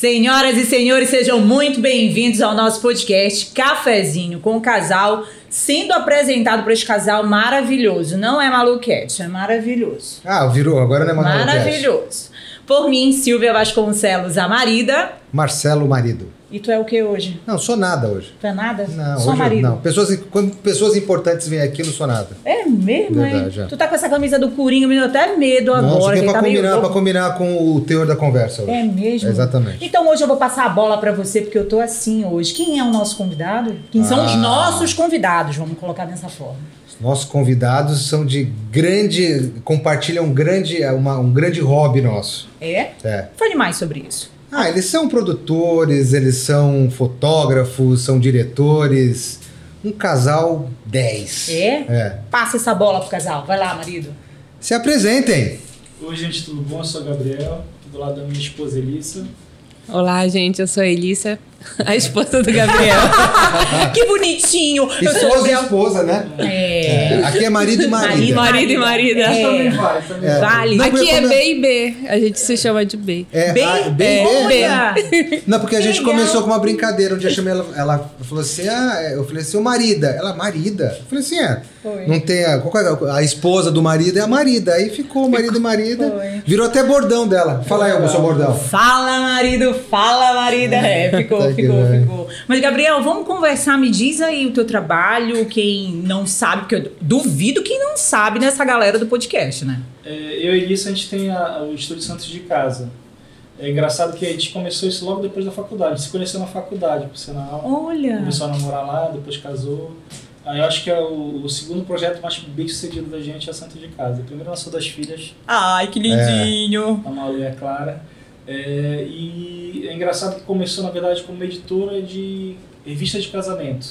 Senhoras e senhores, sejam muito bem-vindos ao nosso podcast Cafezinho com o casal, sendo apresentado por este casal maravilhoso. Não é maluquete, é maravilhoso. Ah, virou, agora não é maluquete. Maravilhoso. Por mim, Silvia Vasconcelos, a marida. Marcelo, marido. E tu é o que hoje? Não, sou nada hoje. Tu é nada? Não, Só hoje marido. não. Pessoas, quando pessoas importantes vêm aqui, eu não sou nada. É mesmo, Verdade, hein? é. Tu tá com essa camisa do Coringa, me deu até medo não, isso agora. aqui é pra tá meio combinar, louco. pra combinar com o teor da conversa hoje. É mesmo? Exatamente. Então hoje eu vou passar a bola pra você, porque eu tô assim hoje. Quem é o nosso convidado? Quem são os Ah. nossos convidados? Vamos colocar dessa forma. Nossos convidados são de grande. compartilham um grande, uma- um grande hobby nosso. É? É. Fale mais sobre isso. Ah, eles são produtores, eles são fotógrafos, são diretores. Um casal 10. É? É. Passa essa bola pro casal. Vai lá, marido. Se apresentem. Oi, gente, tudo bom? Eu sou o Gabriel, tô do lado da minha esposa Elissa. Olá, gente, eu sou a Elissa, a esposa do Gabriel. que bonitinho. Esposa e esposa, né? É. É, Aqui é marido e marida. Marido. Marido e marida. É. Vai. Vale. Não, Aqui é B e B, a gente se chama de B. É, ah, bem, bem, bem. olha. Não, porque a gente Legal. começou com uma brincadeira. Um dia eu chamei ela, ela falou assim: ah, eu falei assim, o marida. Ela, marida? Eu falei assim, é. Foi. Não tem a, é a, a esposa do marido é a marida. Aí ficou marido e marida. Foi. Virou até bordão dela. Fala aí, o seu bordão. Fala, marido, fala, marida. É, ficou, Ficou, vai. ficou. Mas, Gabriel, vamos conversar. Me diz aí o teu trabalho. Quem não sabe, porque eu duvido quem não sabe nessa galera do podcast, né? É, eu e Elissa, a gente tem a- o Estúdio Santos de Casa. É engraçado que a gente começou isso logo depois da faculdade. A gente se conheceu na faculdade, por sinal. Olha. Começou a namorar lá, depois casou. Aí eu acho que é o, o segundo projeto mais bem sucedido da gente é o Santos de Casa. Primeiro nasceu das filhas, Ai, que lindinho. a Malu e a Clara. É, e é engraçado que começou, na verdade, como editora de revista de casamento.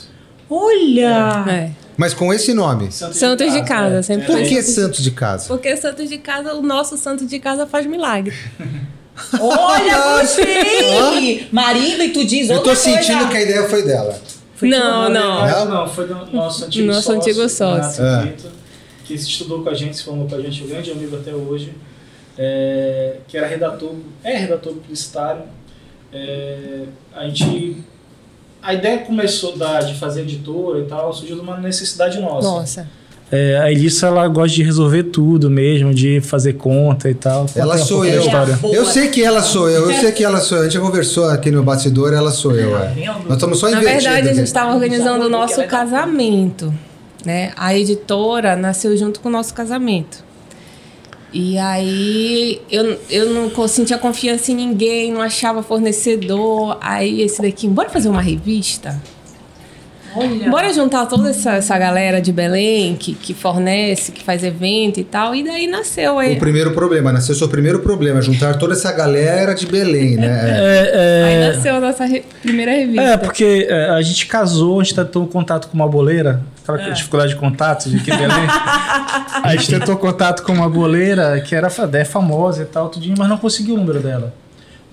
Olha. É. Mas com esse nome. Santos de casa, sempre Por que Santos de Casa? Porque Santos de casa, o nosso Santo de casa faz milagre. Olha, gostei. marido, e tu diz Eu outra tô sentindo coisa. que a ideia foi dela. Foi não, não. Não, não, foi do nosso antigo Nosso sócio. antigo sócio. Renato É. Que estudou com a gente, se formou com a gente, um grande amigo até hoje, é, que era redator, é redator publicitário. É, a gente. A ideia começou da, de fazer editora e tal, surgiu de uma necessidade nossa. Nossa. É, a Elissa, ela gosta de resolver tudo mesmo, de fazer conta e tal. Ela Conta sou eu. Eu sei que ela sou eu, eu sei que ela sou eu. A gente já conversou aqui no bastidor, ela sou eu. Tá É. Nós estamos só Na invertidos. verdade, a gente estava organizando o nosso casamento. Né? A editora nasceu junto com o nosso casamento. E aí eu, eu não sentia confiança em ninguém, não achava fornecedor. Aí esse daqui, bora fazer uma revista? Olha. Bora juntar toda essa, essa galera de Belém que, que fornece, que faz evento e tal. E daí nasceu aí. O primeiro problema, nasceu o seu primeiro problema, juntar toda essa galera de Belém, né? É. É, Aí é, nasceu a nossa re- primeira revista. É, porque é, a gente casou, a gente tentou contato com uma boleira, aquela dificuldade de contato de que Belém. a gente tentou contato com uma boleira que era é famosa e tal, tudinho, mas não conseguiu o número dela.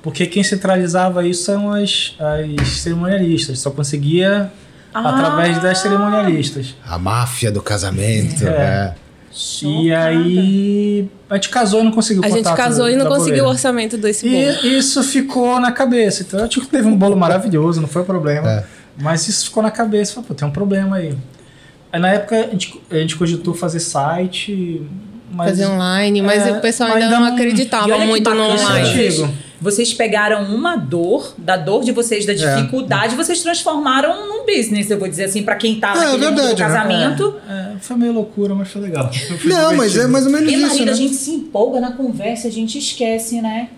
Porque quem centralizava isso são as, as cerimonialistas, só conseguia Ah. através das cerimonialistas. A máfia do casamento. É. É. E aí a gente casou e não conseguiu a gente casou e não conseguiu o orçamento desse bolo. E isso ficou na cabeça. Então, eu tipo, teve um bolo maravilhoso, não foi problema. É. Mas isso ficou na cabeça. Falei, pô, tem um problema aí. Aí, na época, a gente, a gente cogitou fazer site, mas... Fazer online, mas É, o pessoal mas ainda ainda não acreditava muito no online. Antigo. Vocês pegaram uma dor, da dor de vocês, da dificuldade, vocês transformaram num business, eu vou dizer assim, pra quem tá É, naquele mundo verdade, do né? casamento. É, foi meio loucura, mas foi legal. Foi Não, mas é mais ou menos E isso, marido, né? a gente se empolga na conversa, a gente esquece, né?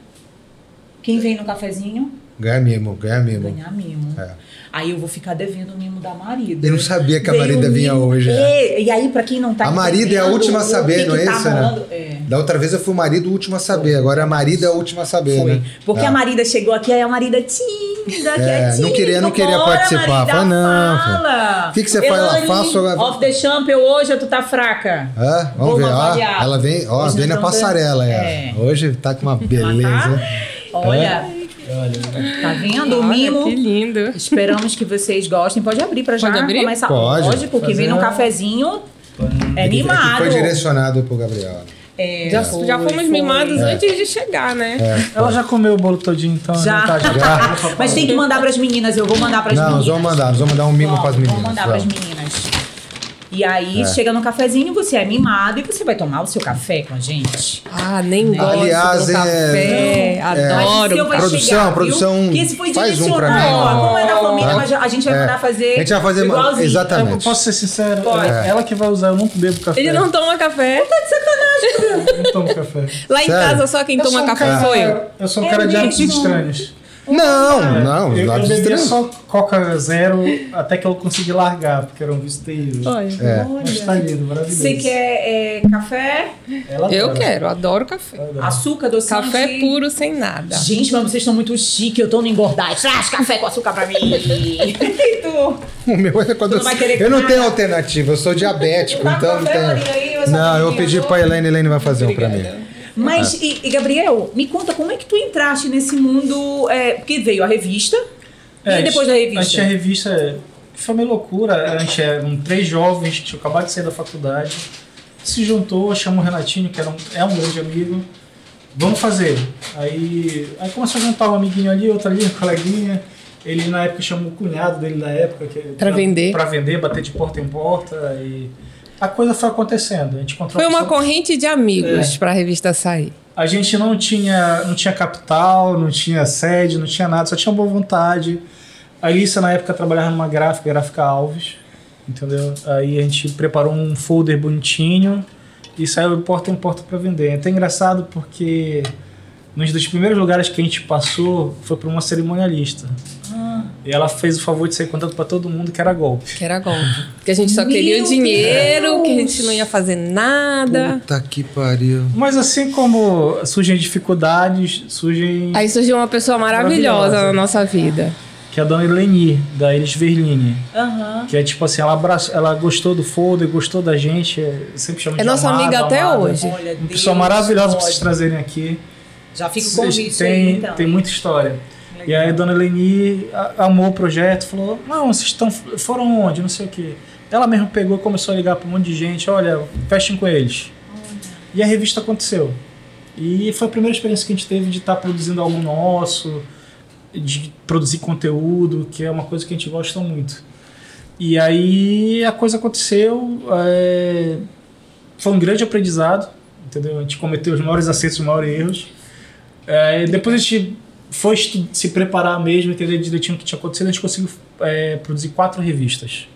Quem vem no cafezinho, Ganha mimo, ganha mimo. ganhar mimo. É. Aí eu vou ficar devendo o mimo da marida. Eu não sabia que a marida vinha hoje. né? É, E aí, pra quem não tá A marida é a última a saber, não é tá isso, né? rolando- É. Da outra vez eu fui o marido o último a saber, agora a marida é a última a saber, Foi. né? Porque É. a Marida chegou aqui, aí a Marida tímida, É, quietinha. não queria- não queria Bora, participar. Fala, não, fala. O que que você faz lá? Elane, Faço Off the champion hoje ou tu tá fraca? É, vamos ver, ó. Ela vem, ó, Hoje vem na passarela, é. É. Hoje tá com uma beleza. tá? Olha, É. tá vendo o mimo? que lindo. Esperamos que vocês gostem. Pode abrir pra já Pode abrir? começar. Pode. Lógico, que vem um- cafezinho é É animado. foi direcionado pro Gabriel. É, Já, foi, já fomos foi. mimados antes de chegar, né? Ela já comeu o bolo todinho, então Já. não tá já. Mas tem que mandar pras meninas, eu vou mandar pras Não, meninas. nós vamos mandar, nós vamos mandar um mimo Vamos, pras meninas. Vamos mandar pras meninas. E aí, É. chega no cafezinho, você é mimado e você vai tomar o seu café com a gente. Ah, nem gosto Aliás, do é- café. Mas seu Adoro. vai Produção, chegar, viu? produção, Que esse foi faz um pra mim. ó, Como é da família, Tá? mas a gente vai É. mandar fazer. A gente vai fazer igualzinho. exatamente. Eu posso ser sincero, Pode. é ela que vai usar, eu não bebo café. Ele não toma café. Eu não tomo café. Lá em Sério? casa só quem Eu toma um café sou eu. Eu sou um É cara de hábitos estranhos. Não, não, eu, eu lábios bebia estranhos. só Coca Zero até que eu consegui largar, porque era um vício terrível. Olha. É. Mas tá lindo, maravilhoso. Você quer é, café, Ela Eu adora. quero, adoro café. Ela adora. açúcar, doçante? Café puro sem nada. Gente, mas vocês estão muito chique, eu tô no engordar. Traz café com açúcar pra mim. Tu? O meu é quando não eu não nada? tenho alternativa, eu sou diabético, Tá então não aí, tenho. essa Não, eu pedi pra Helene, Helene vai fazer um pra mim. Mas, e, e, Gabriel, me conta como é que tu entraste nesse mundo. É, porque veio a revista. É, e depois da Antes revista? a revista foi meio loucura. A gente eram três jovens que tinham acabado de sair da faculdade. Se juntou, chamou o Renatinho, que era um, é um grande amigo. Vamos fazer. Aí, aí começou a juntar um amiguinho ali, outro ali, um coleguinha. Ele na época chamou o cunhado dele na época. Que, Pra vender. Pra vender, bater de porta em porta. E a coisa foi acontecendo. A gente encontrou Foi uma pessoa- corrente de amigos pra revista sair. a gente não tinha, não tinha capital, não tinha sede, não tinha nada, só tinha boa vontade. A Alícia, na época, trabalhava numa gráfica, Gráfica Alves, entendeu? Aí a gente preparou um folder bonitinho e saiu de porta em porta para vender. É até engraçado porque um dos primeiros lugares que a gente passou foi para uma cerimonialista. E ela fez o favor de sair contando para todo mundo que era golpe. Que era golpe. Que a gente só Meu queria o dinheiro, Deus! que a gente não ia fazer nada. Puta que pariu. Mas assim como surgem dificuldades, surgem... Aí surgiu uma pessoa maravilhosa, Maravilhosa. na nossa vida. Que é a dona Eleni, da Elis Verline. Aham. Que é tipo assim, ela, abraçou, ela gostou do folder, gostou da gente, é, sempre chama É de nossa amada, amiga até amada. hoje. Olha, Uma Deus pessoa maravilhosa pra vocês pode. trazerem aqui. Já fica o convite tem, aí, então. tem muita história. E aí a dona Leni amou o projeto, falou: Não, vocês estão, foram onde? Não sei o quê. Ela mesma pegou e começou a ligar para um monte de gente: Olha, fechem com eles. E a revista aconteceu. E foi a primeira experiência que a gente teve de estar produzindo algo nosso, de produzir conteúdo, que é uma coisa que a gente gosta muito. E aí a coisa aconteceu, é, foi um grande aprendizado, entendeu? A gente cometeu os maiores acertos e os maiores erros. É, depois a gente foi se preparar mesmo, entender direitinho o que tinha acontecido, a gente conseguiu é, produzir quatro revistas.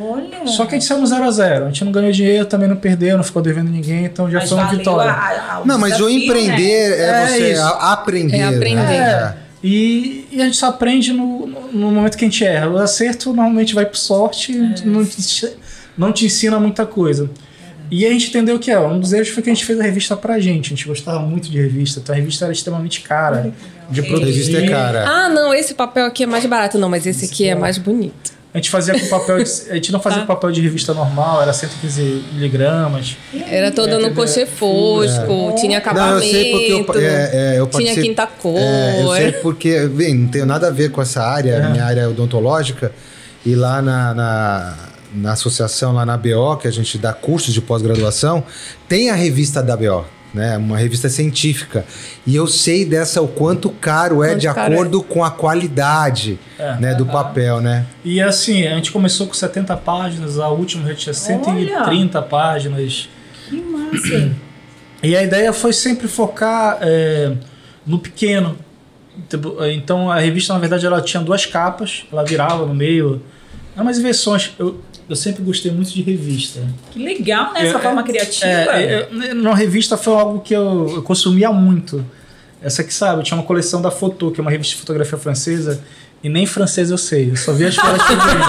Olha. Só que a gente saiu no zero a zero. A gente não ganhou dinheiro, também não perdeu, não ficou devendo ninguém, então já Mas foi uma valeu vitória. a- a- o Não, mas o desafio, empreender é, É você a- aprender. É aprender. né? E, e a gente só aprende no, no- no momento que a gente erra. O acerto normalmente vai por sorte, não, te, não te ensina muita coisa. E a gente entendeu que é, um dos erros foi que a gente fez a revista pra gente. A gente gostava muito de revista, então a revista era extremamente cara de produzir. Revista é cara. Ah, não, esse papel aqui é mais barato. Não, mas esse aqui é mais bonito. A gente fazia com papel, de, a gente não fazia Tá. com papel de revista normal, era 115 miligramas. Era toda no cochê fosco, tinha Não, acabamento, eu sei porque eu, é, é, eu tinha quinta cor. É, eu sei porque, bem, não tenho nada a ver com essa área, É. minha área é odontológica, e lá na, na, na associação, lá na BO, que a gente dá cursos de pós-graduação, tem a revista da BO. Né, uma revista científica. E eu sei dessa o quanto caro é Quanto de caro acordo com a qualidade É. né, do papel, né? E assim, a gente começou com 70 páginas, a última já tinha 130 páginas. Que massa. E a ideia foi sempre focar é, no pequeno. Tipo, Então a revista, na verdade, ela tinha duas capas, ela virava no meio. Eram umas invenções. Eu, eu sempre gostei muito de revista. Que legal, né? Essa É, forma criativa. É, é, na revista foi algo que eu, eu consumia muito. Essa que sabe, eu tinha uma coleção da Photo, que é uma revista de fotografia francesa, e nem francês eu sei, eu só via as figurinas.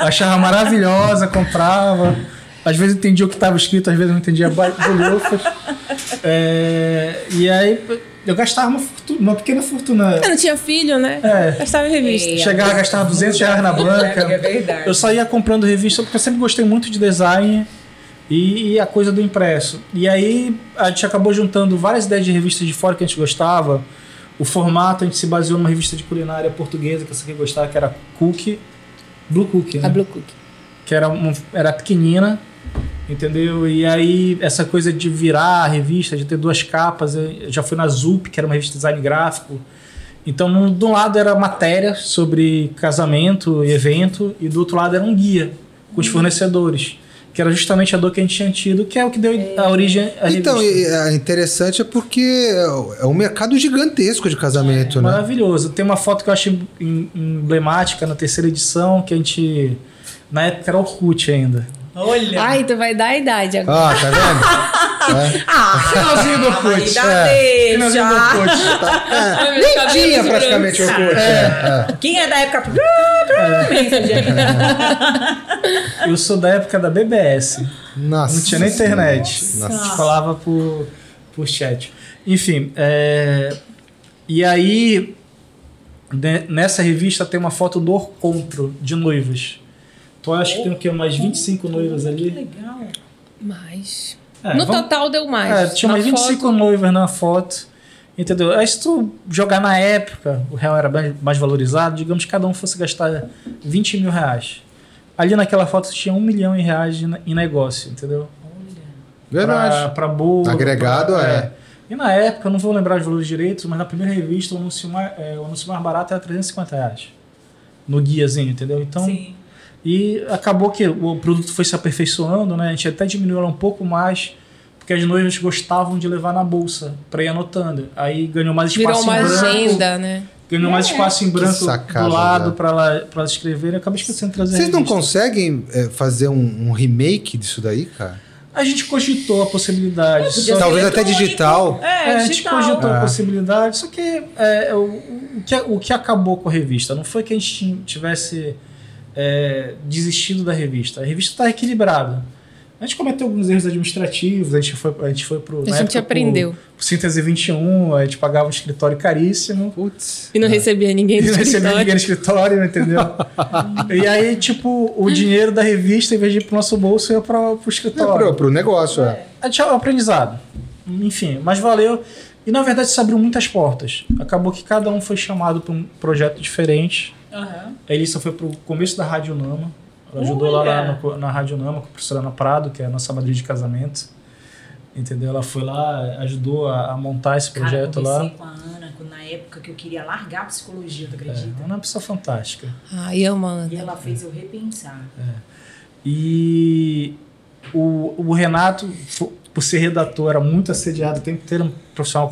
Achava maravilhosa, comprava. Às vezes entendia o que estava escrito, às vezes não entendia bolhufas. É, e aí eu gastava uma, fortuna, uma pequena fortuna. Eu não tinha filho, né? É. Gastava em revista. É. Chegava a gastar 200 reais na banca. É verdade. Eu saía comprando revista porque eu sempre gostei muito de design e, e a coisa do impresso. E aí a gente acabou juntando várias ideias de revistas de fora que a gente gostava. O formato a gente se baseou numa revista de culinária portuguesa que essa aqui gostava, que era Cookie, Blue Cookie, né? A Blue Cookie. que era, um, era pequenina Entendeu? E aí, essa coisa de virar a revista, de ter duas capas, eu já fui na ZUP, que era uma revista de design gráfico. Então, num, de um lado era matéria sobre casamento e evento, e do outro lado era um guia com os fornecedores, que era justamente a dor que a gente tinha tido, que é o que deu a origem à Então, é interessante é porque é um mercado gigantesco de casamento, né? Maravilhoso. Tem uma foto que eu em- emblemática na terceira edição, que a gente. Na época era Orkut ainda. Olha. Ai, tu vai dar a idade agora. Ah, tá vendo? ah, Finalzinho do ah, Orkut. É, Finalzinho do. Orkut. Ai, meus cabelos Tinha praticamente o Orkut. é, é. Quem é da época. Gente. Eu sou da época da BBS. Nossa. Não tinha nem internet. Nossa. A gente falava por, por chat. Enfim, é, e aí ne- nessa revista tem uma foto do Orcontro de noivas. Então eu acho que tem o quê? Umas 25 noivas Que ali. legal. Mais. É, no vamos- total deu mais. É, tinha umas 25 foto- noivas na foto. Entendeu? Aí se tu jogar na época, o real era mais valorizado, digamos que cada um fosse gastar 20 mil reais. Ali naquela foto tinha um milhão em reais de- em negócio, entendeu? Verdade. Pra, pra bolo. Agregado, pra- é. E na época, eu não vou lembrar os valores direitos, mas na primeira revista o anúncio mais, é, o anúncio mais barato era 350 reais. No guiazinho, entendeu? Então, Sim. E acabou que o produto foi se aperfeiçoando, né? A gente até diminuiu ela um pouco mais, porque as noivas gostavam de levar na bolsa para ir anotando. Aí ganhou mais Virou espaço uma em branco. agenda, né? Ganhou mais espaço em branco sacada, do lado né? para ela, pra ela escrever e acabei esquecendo de trazer a Vocês não conseguem é, fazer um, um remake disso daí, cara? A gente cogitou a possibilidade. Talvez até digital. É, É, a gente digital. cogitou a É. possibilidade, só que é, o, o, que, o que acabou com a revista não foi que a gente ti- tivesse é, desistido da revista. A revista está equilibrada. A gente cometeu alguns erros administrativos, a gente foi, a gente foi pro. A gente aprendeu. Pro, pro Síntese 21, a gente pagava um escritório caríssimo. Putz. E não recebia ninguém E do não recebia escritório. ninguém no escritório, entendeu? e aí, tipo, o dinheiro da revista, em vez de ir pro nosso bolso, ia pra, pro Não, escritório. pro, pro negócio, é. A gente é um aprendizado. Enfim, mas valeu. E na verdade isso abriu muitas portas. Acabou que cada um foi chamado para um projeto diferente. Aham. A Elissa foi pro começo da Rádio Nama. Ela ajudou lá, Olha! lá no- na Rádio Nama com a professora Ana Prado, que é a nossa madrinha de casamento. Entendeu? Ela foi lá, ajudou a, a montar esse Cara, eu projeto lá. conversei com a Ana na época que eu queria largar a psicologia, tu É, acredita? ela é uma pessoa fantástica. Ai, Amanda. E ela fez eu repensar. E o, o Renato, por ser redator, era muito assediado o tempo inteiro, um profissional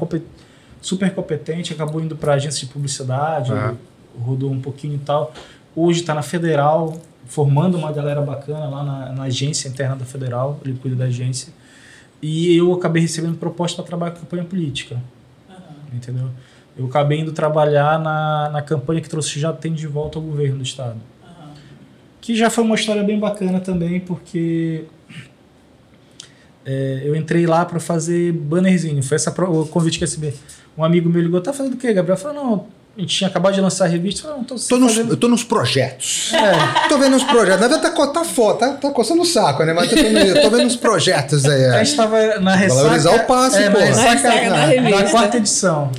super competente, acabou indo para agência de publicidade, Ah. Rodou um pouquinho e tal. Hoje está na Federal, formando uma galera bacana lá na, na agência interna da Federal, ele cuida da agência. E eu acabei recebendo proposta para trabalhar com campanha política, entendeu? Eu acabei indo trabalhar na, na campanha que trouxe Já Tem de Volta ao Governo do Estado que já foi uma história bem bacana também, porque é, eu entrei lá para fazer bannerzinho. Foi essa o convite que eu recebi. Um amigo meu ligou, tá fazendo o quê, Gabriel? Eu falei, não, a gente tinha acabado de lançar a revista. Eu falei, não, tô, Tô nos, eu tô nos projetos. É, Tô vendo uns projetos. Na verdade, tá, tá foda, tá, tá coçando o saco, né? Mas eu tô, eu tô vendo uns projetos aí. a É. gente tava na ressaca... Valorizar o passe, é, pô. na ressaca, Na da, revista. quarta edição.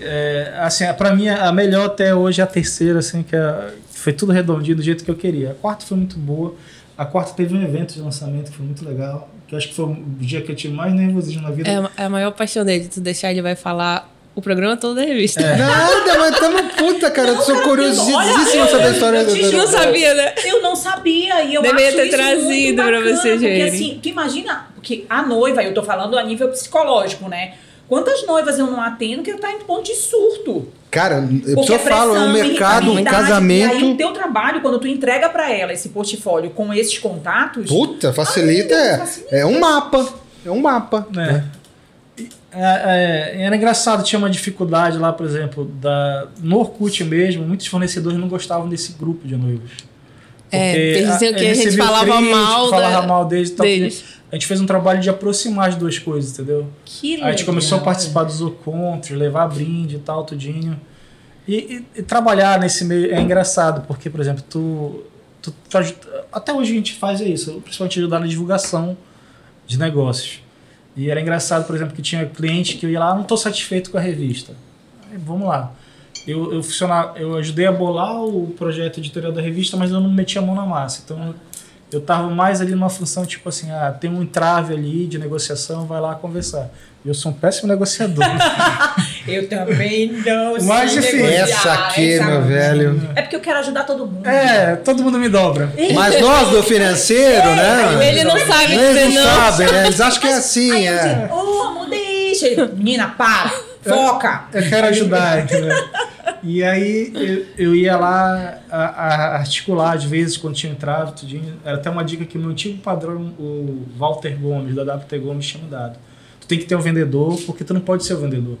É, assim, pra mim, a melhor até hoje é a terceira, assim, que é- foi tudo redondinho do jeito que eu queria. A quarta foi muito boa. A quarta teve um evento de lançamento que foi muito legal. Que eu acho que foi o dia que eu tive mais nervosismo na vida. É, a- é a maior paixão dele. Tu deixar, ele vai falar o programa todo da revista. É. Nada, mas tamo puta, cara. Eu sou curiosíssimo olha, saber a história eu da- te da- juro. Não sabia, né? Eu não sabia e eu Deveria acho ter isso trazido muito pra bacana, vocês porque assim, tu imagina, porque a noiva, eu tô falando a nível psicológico, né? Quantas noivas eu não atendo que eu tá em ponto de surto? Cara, eu Porque só falo, é um mercado, um irritabilidade, E aí casamento. o teu trabalho, quando tu entrega pra ela esse portfólio com esses contatos, Puta, facilita. É, facilita. é um mapa. É um mapa. né? É, é, era engraçado, tinha uma dificuldade lá, por exemplo, da, no Orkut mesmo, muitos fornecedores não gostavam desse grupo de noivos. É, eles diziam que a gente falava crítico, mal falava da- mal deles tal. deles. A gente fez um trabalho de aproximar as duas coisas, entendeu? que Aí a gente começou a legal. participar dos encontros, levar brinde e tal, tudinho. E, e- e trabalhar nesse meio é engraçado, porque, por exemplo, tu, tu, tu até hoje a gente faz isso, principalmente ajudar na divulgação de negócios. E era engraçado, por exemplo, que tinha cliente que eu ia lá, "Ah, não estou satisfeito com a revista. Aí, vamos lá. Eu, eu, eu ajudei a bolar o projeto editorial da revista, mas eu não meti a mão na massa. Então, Eu tava mais ali numa função, tipo assim, ah, tem um entrave ali de negociação, vai lá conversar. Eu sou um péssimo negociador. Eu também não O mais sei difícil. Essa aqui, essa- meu velho. É porque eu quero ajudar todo mundo. é, todo mundo me dobra. Mas nós do financeiro, né? Ele não sabe Eles dizer não não. sabem, né? Eles acham que é assim, eu é. ô, amor, deixa. Menina, para, foca. Eu quero ajudar, entendeu? E aí eu, eu ia lá a, a articular, às vezes, quando tinha entrado, tudinho. Era até uma dica que o meu antigo padrão, o Walter Gomes, da WT Gomes, tinha me dado. Tu tem que ter um vendedor, porque tu não pode ser o vendedor.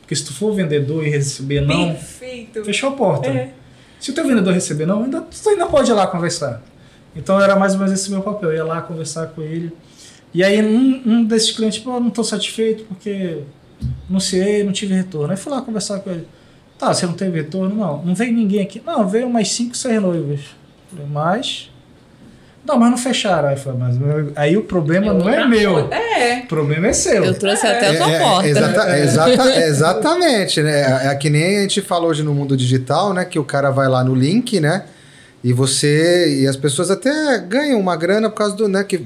Porque se tu for o vendedor e receber não, Perfeito. fechou a porta. É. Se o teu vendedor receber não, ainda, tu ainda pode ir lá conversar. Então era mais ou menos esse meu papel. Eu ia lá conversar com ele. E aí um, um desses clientes, pô, não estou satisfeito porque anunciei, não tive retorno. Aí fui lá conversar com ele. Tá, você não teve retorno? Não. Não veio ninguém aqui. Não, veio umas 5, 6 noivas. Falei, mas. Não, mas não fecharam. Aí, eu falei, mas aí o problema não é meu. É. O problema é seu. Eu trouxe até a tua É, é, porta. exata- exata- exatamente, né? É que nem a gente falou hoje no mundo digital, né? Que o cara vai lá no link, né? E você. E as pessoas até ganham uma grana por causa do, né? Que,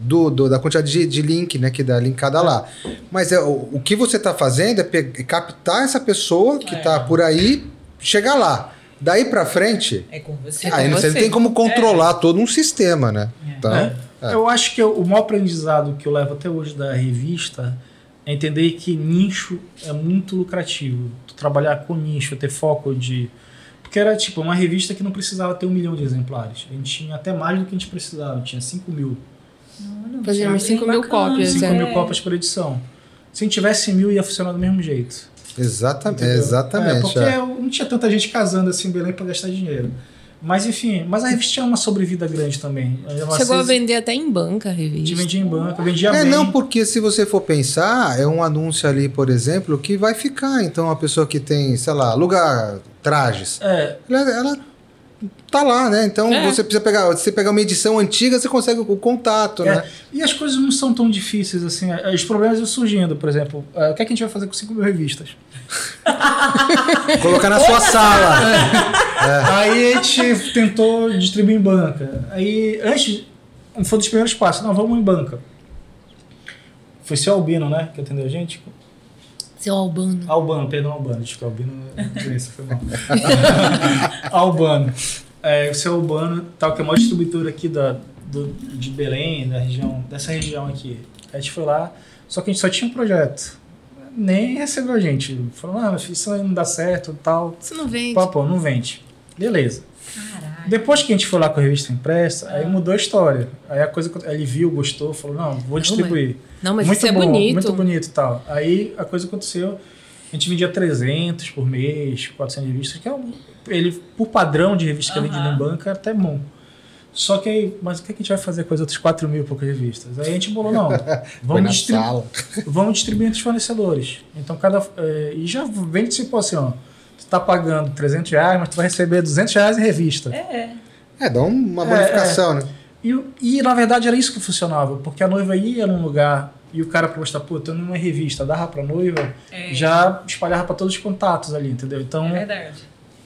do, do- da quantidade de, de link, né? Que dá linkada lá. Mas é, o, o que você tá fazendo é captar essa pessoa que É. tá por aí, chegar lá. Daí pra frente, É com você. É com aí você tem como controlar todo um sistema, né? Então, É. é. Eu acho que o maior aprendizado que eu levo até hoje da revista é entender que nicho é muito lucrativo. Tu trabalhar com nicho, ter foco de. Porque era tipo uma revista que não precisava ter um milhão de exemplares. A gente tinha até mais do que a gente precisava, tinha 5 mil. Fazíamos 5 mil Bacana. cópias. 5 é. mil cópias por edição. Se a gente tivesse mil, ia funcionar do mesmo jeito. Exatamente. entendeu? exatamente É, porque é. não tinha tanta gente casando assim em Belém para gastar dinheiro. Mas enfim, mas a revista tinha uma sobrevida grande também. Ela Chegou a se- vender até em banca a A revista. vendia em banca, vendia É, bem. não, porque se você for pensar, é um anúncio ali, por exemplo, que vai ficar. Então, a pessoa que tem, sei lá, lugar trajes, É, ela, ela tá lá, né? Então, É. você precisa pegar, você pegar uma edição antiga, você consegue o, contato, É, né? E as coisas não são tão difíceis assim. Os problemas vão surgindo, por exemplo. eh, o que, é que a gente vai fazer com 5 mil revistas? Colocar na sua sala. Aí a gente tentou distribuir em banca. Aí, antes, foi um dos primeiros passos. Não, vamos em banca. Foi seu Albino, né? Que atendeu a gente? Seu Albano. Albano, perdão, Albano. Acho que Albino é doença, foi mal. Albano. É, o seu Albano, tal, que é a maior distribuidora aqui da, do, de Belém, da região, dessa região aqui. A gente foi lá, só que a gente só tinha um projeto. Nem recebeu a gente. Falou, ah, isso aí não dá certo tal. Você não vende. Pô, pô, não vende. Beleza. Depois que a gente foi lá com a revista impressa, aí mudou a história. Aí a coisa ele viu, gostou, falou, não, vou distribuir. Não, mas muito isso é bom, bonito. Muito bonito e tal. Aí a coisa aconteceu, a gente vendia 300 por mês, 400 revistas, que é um, ele, por padrão de revista que é vendida em banca, é até bom. Só que aí, mas o que a gente vai fazer com as outras 4 mil e poucas revistas? Aí a gente falou, não, vamos, sala. vamos distribuir entre os fornecedores. Então, cada. eh, e já vende tipo assim, ó. Tu tá pagando 300 reais, mas tu vai receber 200 reais em revista. É. É, dá uma É, bonificação, né? E, e, na verdade era isso que funcionava, porque a noiva ia num lugar e o cara pra mostrar, pô, tô numa revista, dava pra noiva, É. já espalhava pra todos os contatos ali, entendeu? Então, É verdade.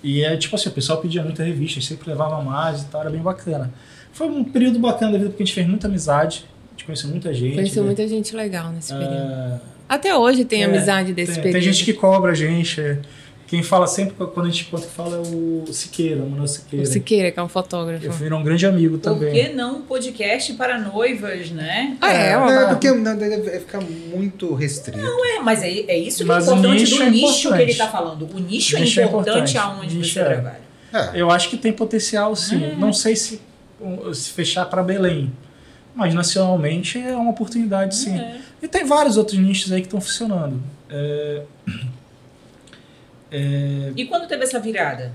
e é tipo assim, o pessoal pedia muita revista, sempre levava mais e tal, era bem bacana. Foi um período bacana da vida, porque a gente fez muita amizade, a gente conheceu muita gente. Conheceu né? muita gente legal nesse período. É, Até hoje tem é, amizade desse tem, período. tem gente que cobra a gente. É. Quem fala sempre, quando a gente conta que fala, é o Siqueira, o Manuel Siqueira. O Siqueira, que é um fotógrafo. Eu virou um grande amigo Por também. que não um podcast para noivas, né? Ah, é? É, ó. É, porque não, deve ficar muito restrito. É, mas é, é isso que Mas é o importante nicho do é nicho importante. que ele está falando. O nicho, O nicho é é importante importante. aonde você é. trabalha. É. Eu acho que tem potencial, sim. É. Não sei se, se fechar para Belém, mas nacionalmente é uma oportunidade, sim. É. E tem vários outros nichos aí que estão funcionando. É, é, E quando teve essa virada?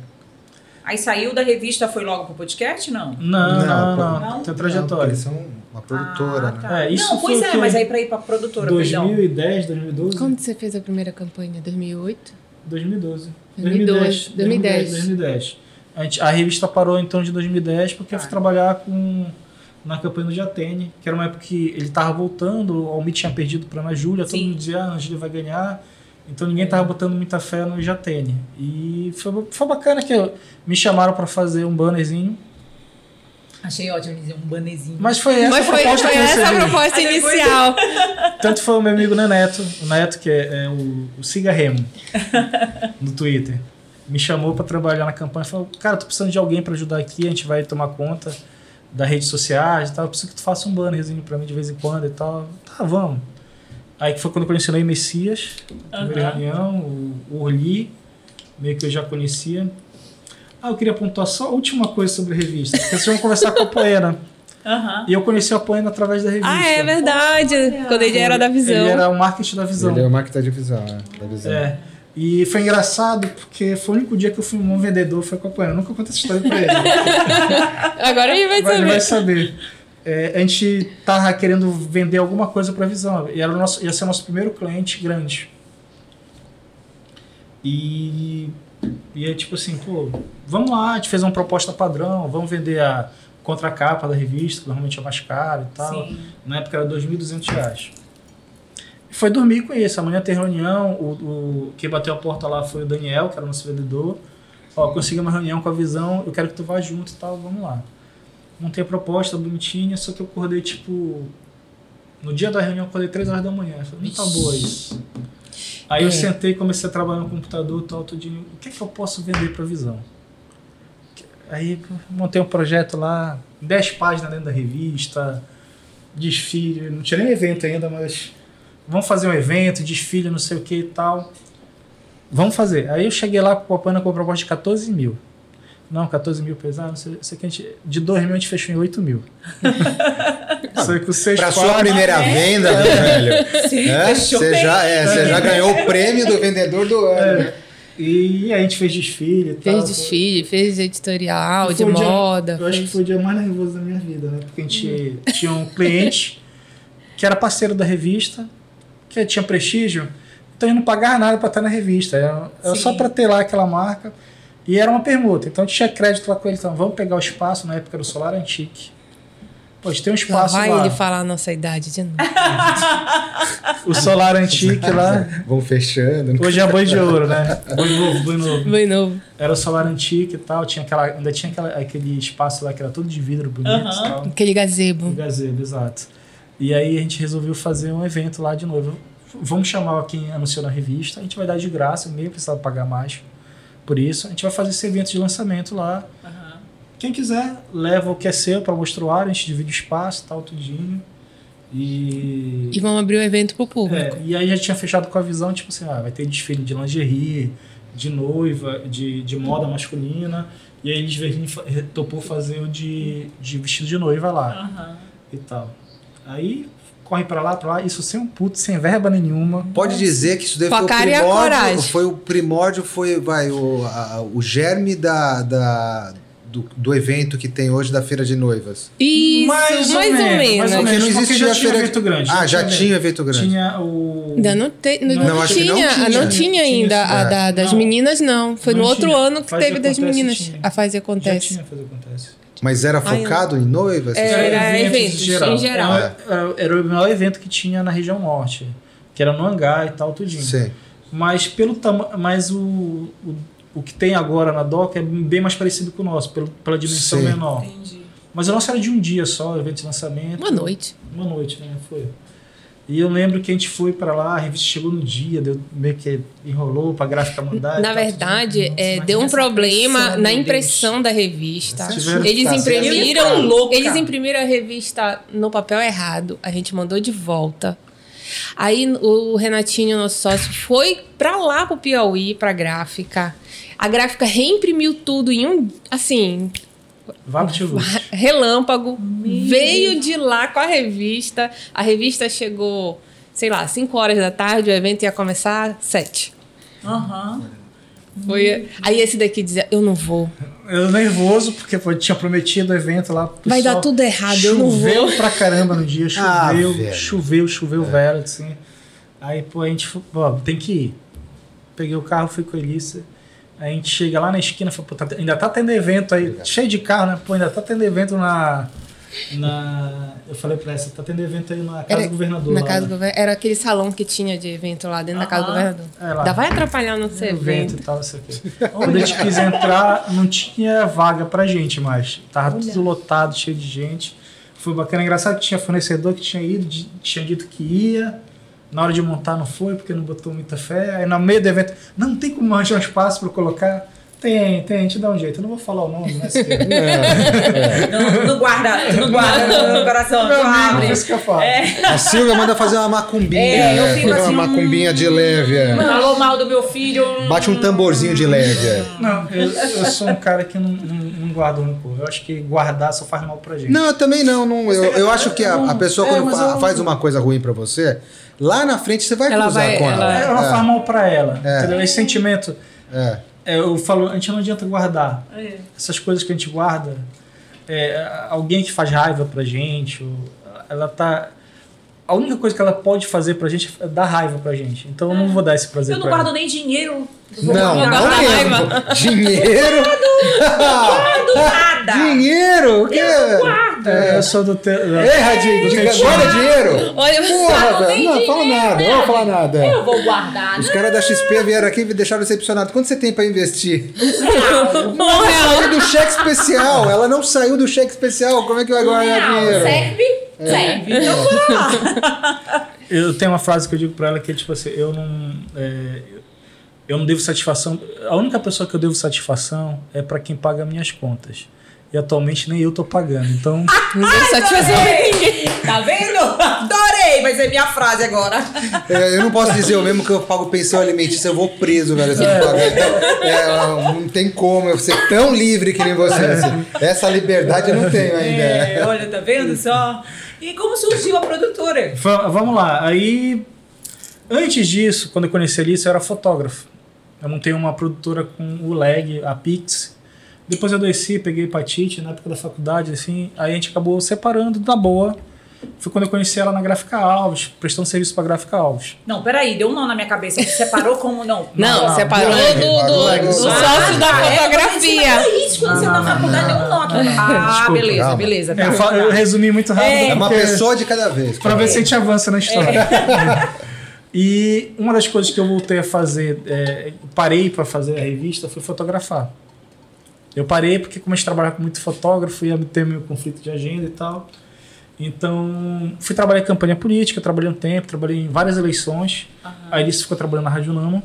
Aí saiu da revista, foi logo pro podcast? Não. não, não, não, não. Tem Não, trajetória. eles são uma produtora, Ah, né? tá. É, isso não, pois foi é, mas aí pra ir pra produtora, perdão. 2010, 2012? Quando você fez a primeira campanha? 2008? 2012. 2010. 2010. 2010. A, gente- a revista parou então de 2010 porque eu fui Tá. trabalhar com na campanha do Jatene, que era uma época que ele tava voltando, o Almir tinha perdido para Ana Júlia, todo mundo dizia, ah, a Ana Júlia vai ganhar. Então ninguém tava botando muita fé no Jatene. E foi, foi bacana que eu- me chamaram para fazer um bannerzinho. Achei ótimo dizer um banezinho. Mas foi essa Mas a foi, proposta foi essa a proposta depois- inicial. Tanto foi o meu amigo Neneto, o Neto, que é, é o, o Siga Remo, no Twitter. Me chamou pra trabalhar na campanha e falou: Cara, tô precisando de alguém pra ajudar aqui, a gente vai tomar conta das redes sociais e tal. Eu preciso que tu faça um bannerzinho pra mim de vez em quando e tal. Tá, vamos. Aí que foi quando eu conheci o Messias, primeira Aham. reunião, o, o Orli, meio que eu já conhecia. Ah, eu queria pontuar só a última coisa sobre a revista. Porque vocês vão conversar com a Poena. Aham. E eu conheci a Poena através da revista. Ah, é verdade. Olha. Quando ele era da visão. Ele era o marketing da visão. Ele é o marketing da visão, é, da visão. É. E foi engraçado porque foi o único dia que eu fui um vendedor, foi com a Poena. Eu nunca contei essa história pra ele. Agora ele vai Mas ele saber. vai saber. É, a gente tava querendo vender alguma coisa pra visão. E era o nosso, ia ser o nosso primeiro cliente grande. E, e é tipo assim, pô, vamos lá, a gente fez uma proposta padrão, vamos vender a contracapa da revista, que normalmente é mais caro e tal. Sim. Na época era 2.200 reais. E Foi dormir com isso. Amanhã tem reunião. O, o, quem bateu a porta lá foi o Daniel, que era o nosso vendedor. Ó, consegui uma reunião com a visão, eu quero que tu vá junto e tal, vamos lá. Montei a proposta bonitinha, só que eu acordei tipo. No dia da reunião eu acordei 3 horas da manhã. Eu falei, não tá boa isso. Aí eu É. sentei e comecei a trabalhar no computador tal, tudinho. O que é que eu posso vender pra visão? Aí montei um projeto lá, 10 páginas dentro da revista, desfile, não tinha nem evento ainda, mas vamos fazer um evento, desfile, não sei o que e tal. Vamos fazer. Aí eu cheguei lá com a Pana com a proposta de 14 mil. Não, 14 mil pesado, não sei, sei que a gente, de 2 mil a gente fechou em 8 mil. Só que os seis Pra sua primeira venda, meu velho. Sim, é, Você já, é, você já ganhou o prêmio do vendedor do ano. né? E a gente fez desfile e tal. Fez desfile, fez editorial, de Foi o dia- moda. Eu acho que fez- foi o dia mais nervoso da minha vida, né? Porque a gente tinha um cliente que era parceiro da revista, que tinha prestígio, então ele não pagava nada para estar na revista. Era, era Sim. só para ter lá aquela marca. E era uma permuta. Então a gente tinha crédito lá com ele. Então vamos pegar o espaço, na época era o Solar Antique. Pô, a gente tem um Lá espaço vai lá. ele falar a nossa idade de novo. O Solar Antique lá. Vão fechando. Hoje é boi de ouro, né? Boi novo, boi novo. Bem novo. Era o Solar Antique e tal. Tinha aquela, ainda tinha aquela, aquele espaço lá que era todo de vidro bonito Aham. e tal. Aquele gazebo. O gazebo, exato. E aí a gente resolveu fazer um evento lá de novo. Vamos chamar quem anunciou na revista, a gente vai dar de graça, nem precisava pagar mais por isso. A gente vai fazer esse evento de lançamento lá. Aham. Quem quiser, leva o que é seu para mostrar, a gente divide o espaço, tal, tudinho. E, E vão abrir o evento pro público. é, e aí a gente tinha fechado com a visão, tipo assim, ah, vai ter desfile de lingerie, de noiva, de, de moda masculina. E aí eles veio, topou fazer o de, de vestido de noiva lá Aham. e tal. Aí corre pra lá, pra lá, isso sem um puto, sem verba nenhuma. Pode dizer que isso a foi o primórdio. coragem. Foi o primórdio, foi vai, o, a- o germe da, da- do, do evento que tem hoje da Feira de Noivas. Isso, mais, ou menos. mais ou Porque menos, não porque existia já tinha feira- evento grande. Ah, já tinha evento grande. Tinha o... Ainda não, te, não, Não, acho que não tinha, tinha. não tinha ainda. Tinha, a da- das Não. meninas, não. Foi Não no outro tinha. ano que Faz teve das Acontece meninas. tinha. A Faz e Já Acontece. tinha Faz Acontece. Mas era Ai, focado em noivas? É, era eventos, em geral. Era, era- era o maior evento que tinha na região norte. Que era no hangar e tal, tudinho. Sim. Mas pelo tamanho. Mas o, o, o que tem agora na DOC é bem mais parecido com o nosso, pelo, pela dimensão Sim. menor. Entendi. Mas o nosso era de um dia só, o evento de lançamento. Uma noite. Uma noite, né? Foi. E eu lembro que a gente foi pra lá, a revista chegou no dia, deu, meio que enrolou pra gráfica mandar. Na verdade, tudo. é, deu um problema pressão, na impressão da revista. Eles imprimiram, ficar louca. eles imprimiram a revista no papel errado. A gente mandou de volta. Aí o Renatinho, nosso sócio, foi pra lá pro Piauí, pra gráfica. A gráfica reimprimiu tudo em um, assim, Vá pro Tio Lúcio. relâmpago. veio de lá com a revista. A revista chegou, sei lá, 5 horas da tarde, o evento ia começar às 7. Aham. Foi, aí esse daqui dizia, eu não vou. Eu nervoso, porque pô, tinha prometido o evento lá. Vai dar tudo errado, eu não Choveu vou. pra caramba no dia, Ah, choveu, velho. choveu, choveu velho, assim. Aí, pô, a gente, pô, tem que ir. Peguei o carro, fui com a Elissa. Aí a gente chega lá na esquina, fala, pô, tá- ainda tá tendo evento aí, cheio de carro, né? Pô, ainda tá tendo evento na, Na, eu falei pra ela, você tá tendo evento aí na Casa Era- do Governador. Na lá, casa né? do governador. Era aquele salão que tinha de evento lá dentro da casa do Aham. governador. É lá. Ainda vai atrapalhar no seu evento evento. e tal, isso aqui. Quando a gente quis entrar, não tinha vaga pra gente mais. Tava tudo lotado, cheio de gente. Foi bacana, engraçado que tinha fornecedor que tinha ido, tinha dito que ia. Na hora de montar não foi, porque não botou muita fé. Aí no meio do evento, não tem como arranjar um espaço pra colocar. Tem, tem, a gente dá um jeito. Eu não vou falar o nome, né? Não, não guarda, não guarda no, no coração, Meu amigo, abre. é isso que eu falo. A Silvia manda fazer uma macumbinha. É, eu né? fico assim, uma macumbinha de leve. é. Falou mal do meu filho. Bate um tamborzinho de leve. é. Não, eu, eu sou um cara que não, não, não guarda rancor. Eu acho que guardar só faz mal pra gente. Não, eu também não. não eu, eu acho que a, a pessoa, É, quando mas fa- eu- faz uma coisa ruim pra você, lá na frente você vai Ela cruzar vai- com ela. ela- Ela É, faz mal pra ela. É. Entendeu? Esse sentimento. é. é, eu falo, a gente não adianta guardar. É. Essas coisas que a gente guarda, é, alguém que faz raiva pra gente, ela tá. A única coisa que ela pode fazer pra gente é dar raiva pra gente. Então eu não vou dar esse prazer Eu não pra guardo ela. nem dinheiro. Não, não guardar mesmo. Dinheiro? Do nada. Dinheiro? O quê? É, eu sou do. Te... Ei, Radinho, do diga- guarda dinheiro? Olha, Porra, velho. Não, fala nada, não vou falar nada. Eu vou guardar. Os caras da XP vieram aqui e me deixaram decepcionado. Quanto você tem pra investir? um real. Saiu do cheque especial. Ela não saiu do cheque especial. Como é que vai guardar Não, dinheiro? serve? Serve. Então, vamos lá. Eu tenho uma frase que eu digo pra ela que é tipo assim, eu não. é, eu não devo satisfação. A única pessoa que eu devo satisfação é pra quem paga minhas contas. E atualmente nem eu tô pagando. Então. Pra ninguém. Tá vendo? Adorei. Vai ser minha frase agora. É, eu não posso dizer eu mesmo que eu pago pensão alimentícia, eu vou preso, velho. Se eu não pagar. Então, é, não tem como eu ser tão livre que nem você. assim. Essa liberdade eu não tenho ainda. É, olha, tá vendo só? E como surgiu a produtora? Va- Vamos lá. Aí, antes disso, quando eu conheci a Alice, eu era fotógrafo. Eu montei uma produtora com o Leg, a Pix. Depois eu adoeci, peguei hepatite na época da faculdade, assim. Aí a gente acabou separando da boa. Foi quando eu conheci ela na Gráfica Alves, prestando serviço pra Gráfica Alves. Não, peraí, deu um nó na minha cabeça. Você separou como não? Não, Não, separou não, do, do, não, do não. sócio da Ah, é, fotografia. É isso, quando você Não, na faculdade deu um nó não. Ah, Desculpa, beleza, calma. beleza. É, tá. eu, fa- eu resumi muito rápido. É. É uma pessoa de cada vez. Pra ver se a gente avança na história. e uma das coisas que eu voltei a fazer, é, parei para fazer a revista, foi fotografar. Eu parei porque, como a gente trabalhava com muito fotógrafo, ia ter meu conflito de agenda e tal. Então, fui trabalhar em campanha política, trabalhei um tempo, trabalhei em várias eleições. A Alice ficou trabalhando na Rádio Nama.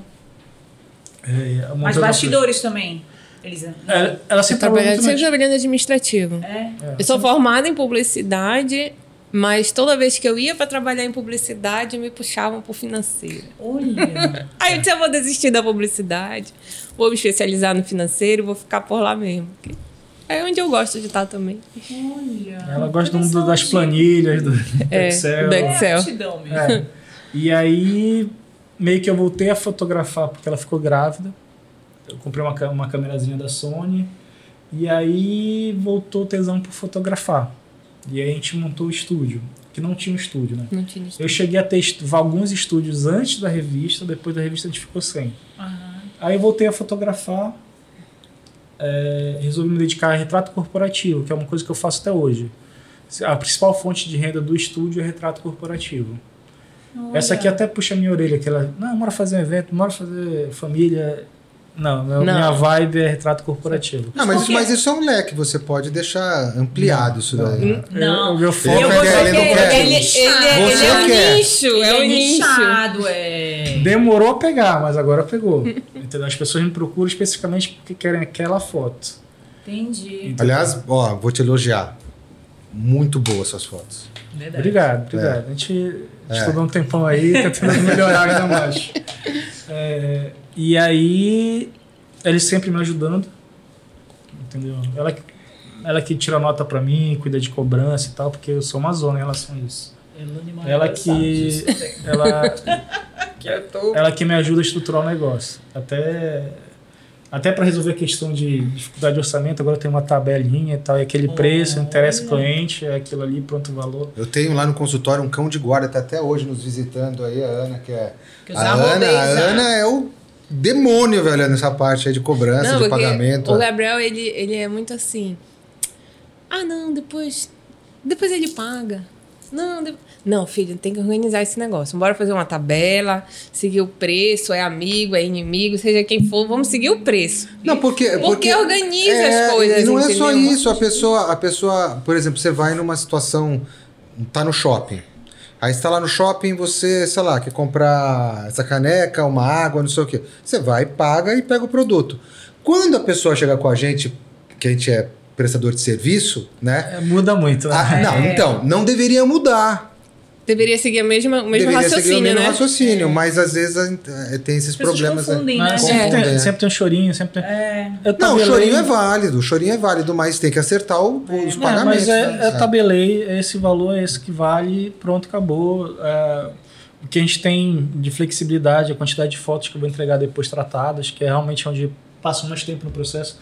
É, Mas bastidores também, Elisa. Ela, ela sempre trabalhou sempre trabalhando administrativo. É. Eu sou formada em publicidade, mas toda vez que eu ia para trabalhar em publicidade, me puxavam pro financeiro. Olha. Aí eu disse, eu vou desistir da publicidade, vou me especializar no financeiro e vou ficar por lá mesmo. É onde eu gosto de estar também. Olha. Ela gosta do mundo das planilhas, do É, Excel. do É Excel. mesmo. É. E aí, meio que eu voltei a fotografar porque ela ficou grávida. Eu comprei uma, uma câmerazinha da Sony. E aí voltou o tesão por fotografar. E aí a gente montou o estúdio, que não tinha um estúdio, né? Não tinha Eu cheguei a ter alguns estúdios antes da revista, depois da revista a gente ficou sem. Aham. Aí eu voltei a fotografar, é, resolvi me dedicar a retrato corporativo, que é uma coisa que eu faço até hoje. A principal fonte de renda do estúdio é retrato corporativo. Essa aqui até puxa a minha orelha, que ela, não, bora fazer um evento, bora fazer família. Não, meu- Não. minha vibe é retrato corporativo. Não, mas, isso, mas isso é um leque, você pode deixar ampliado isso daí. Não. Eu- o meu foco Eu é vou- ele não quer. Ele, ele, ele é um quer. nicho, Ele é um nicho. nichado, é. Demorou a pegar, mas agora pegou. Entendeu? As pessoas me procuram especificamente porque querem aquela foto. Entendi. Aliás, ó, vou te elogiar. Muito boas suas fotos. Verdade. Obrigado, obrigado. A gente É. estudou um tempão aí, tentando melhorar ainda mais. É, e aí, eles sempre me ajudando, entendeu? Ela, que- ela que tira nota pra mim, cuida de cobrança e tal, porque eu sou uma zona em relação a isso. Ela sabe que, ela, ela que me ajuda a estruturar o negócio. Até, até para resolver a questão de dificuldade de orçamento, agora tem uma tabelinha e tal, e aquele preço, interessa o cliente, é aquilo ali, pronto valor. Eu tenho lá no consultório um cão de guarda, tá até hoje nos visitando aí, a Ana, que é. Que a Ana, a. Ana é o demônio, velho, nessa parte aí de cobrança, Não, de porque pagamento. o Gabriel, ele, ele é muito assim. Ah, não, depois. Depois ele paga. Não, de- não, filho, tem que organizar esse negócio. Bora fazer uma tabela, seguir o preço, é amigo, é inimigo, seja quem for, vamos seguir o preço. Não, porque. Porque organiza é, as coisas, E não é só isso. A pessoa, a pessoa, por exemplo, você vai numa situação. Tá no shopping. Aí você tá lá no shopping, você, sei lá, quer comprar essa caneca, uma água, não sei o quê. Você vai, paga e pega o produto. Quando a pessoa chega com a gente, que a gente é prestador de serviço, né? É, muda muito, né? Ah, não, então, não deveria mudar. Deveria seguir a mesma, o mesmo deveria seguir o raciocínio, mesmo né? raciocínio, mas às vezes eh, tem esses problemas. né? confundem, né? sempre, Confundem, tem, é. sempre tem um chorinho, sempre tem. É. Eu Não, o chorinho é válido, o chorinho é válido, mas tem que acertar o- os É, pagamentos. mas é, né? é tabelei, é esse valor é esse que vale, pronto, acabou. É, o que a gente tem de flexibilidade, a quantidade de fotos que eu vou entregar depois tratadas, que é realmente onde passo mais tempo no processo.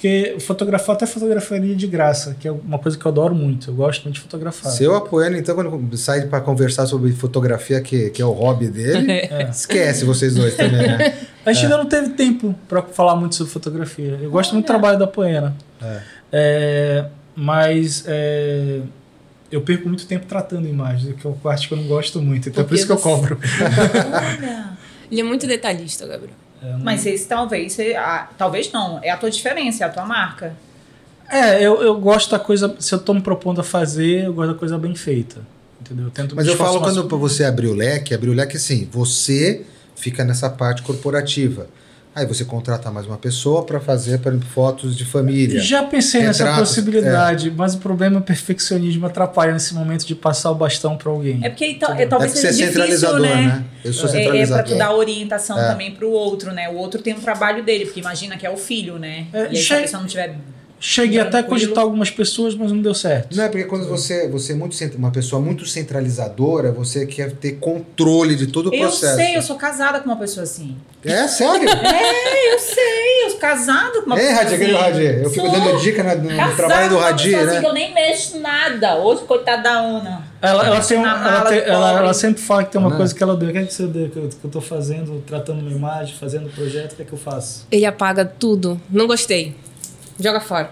Porque fotografar até fotografaria de graça, que é uma coisa que eu adoro muito. Eu gosto muito de fotografar. Se eu apoiando, então, quando sai para conversar sobre fotografia, que, que é o hobby dele, É. esquece vocês dois também, né? A gente ainda não teve tempo para falar muito sobre fotografia. Eu gosto muito do trabalho da Poena. É. É, mas é, eu perco muito tempo tratando imagens, que é uma parte que eu não gosto muito. Então é por isso que eu cobro. Olha. Ele é muito detalhista, Gabriel. Mas esse talvez, ah, talvez não, é a tua diferença, é a tua marca. É, eu, eu gosto da coisa. Se eu tô me propondo a fazer, eu gosto da coisa bem feita. Entendeu? Eu tento Mas eu falo quando você abrir o leque, abrir o leque assim, você fica nessa parte corporativa. Aí você contrata mais uma pessoa para fazer, por exemplo, fotos de família. Já pensei nessa Retratos, possibilidade, mas o problema é o perfeccionismo atrapalha nesse momento de passar o bastão para alguém. É porque então, é, É talvez porque você é seja difícil, centralizador, né? né? Eu sou É, é pra centralizador. tu dar orientação É. também pro outro, né? O outro tem um trabalho dele, porque imagina que é o filho, né? É, e aí se a pessoa não tiver. Cheguei até a cogitar algumas pessoas, mas não deu certo. Não é porque quando você, você é muito uma pessoa muito centralizadora, você quer ter controle de todo o Eu processo. sei, eu sou casada com uma pessoa assim. É sério? É, eu sei, eu sou casada com uma é, pessoa aquele assim. Radir. Eu fico Sou. dando dica na- no, trabalho do com uma Radir, pessoa né? Assim, que eu nem mexo nada. Hoje, coitada da Ana. Ela, ela, tem, um- ela, tem- ela, ela sempre fala que tem uma Né? coisa que ela odeia. O que é que você odeia que eu, que eu tô fazendo, tratando uma imagem, fazendo projeto, o que é que eu faço? Ele apaga tudo. Não gostei. Joga fora.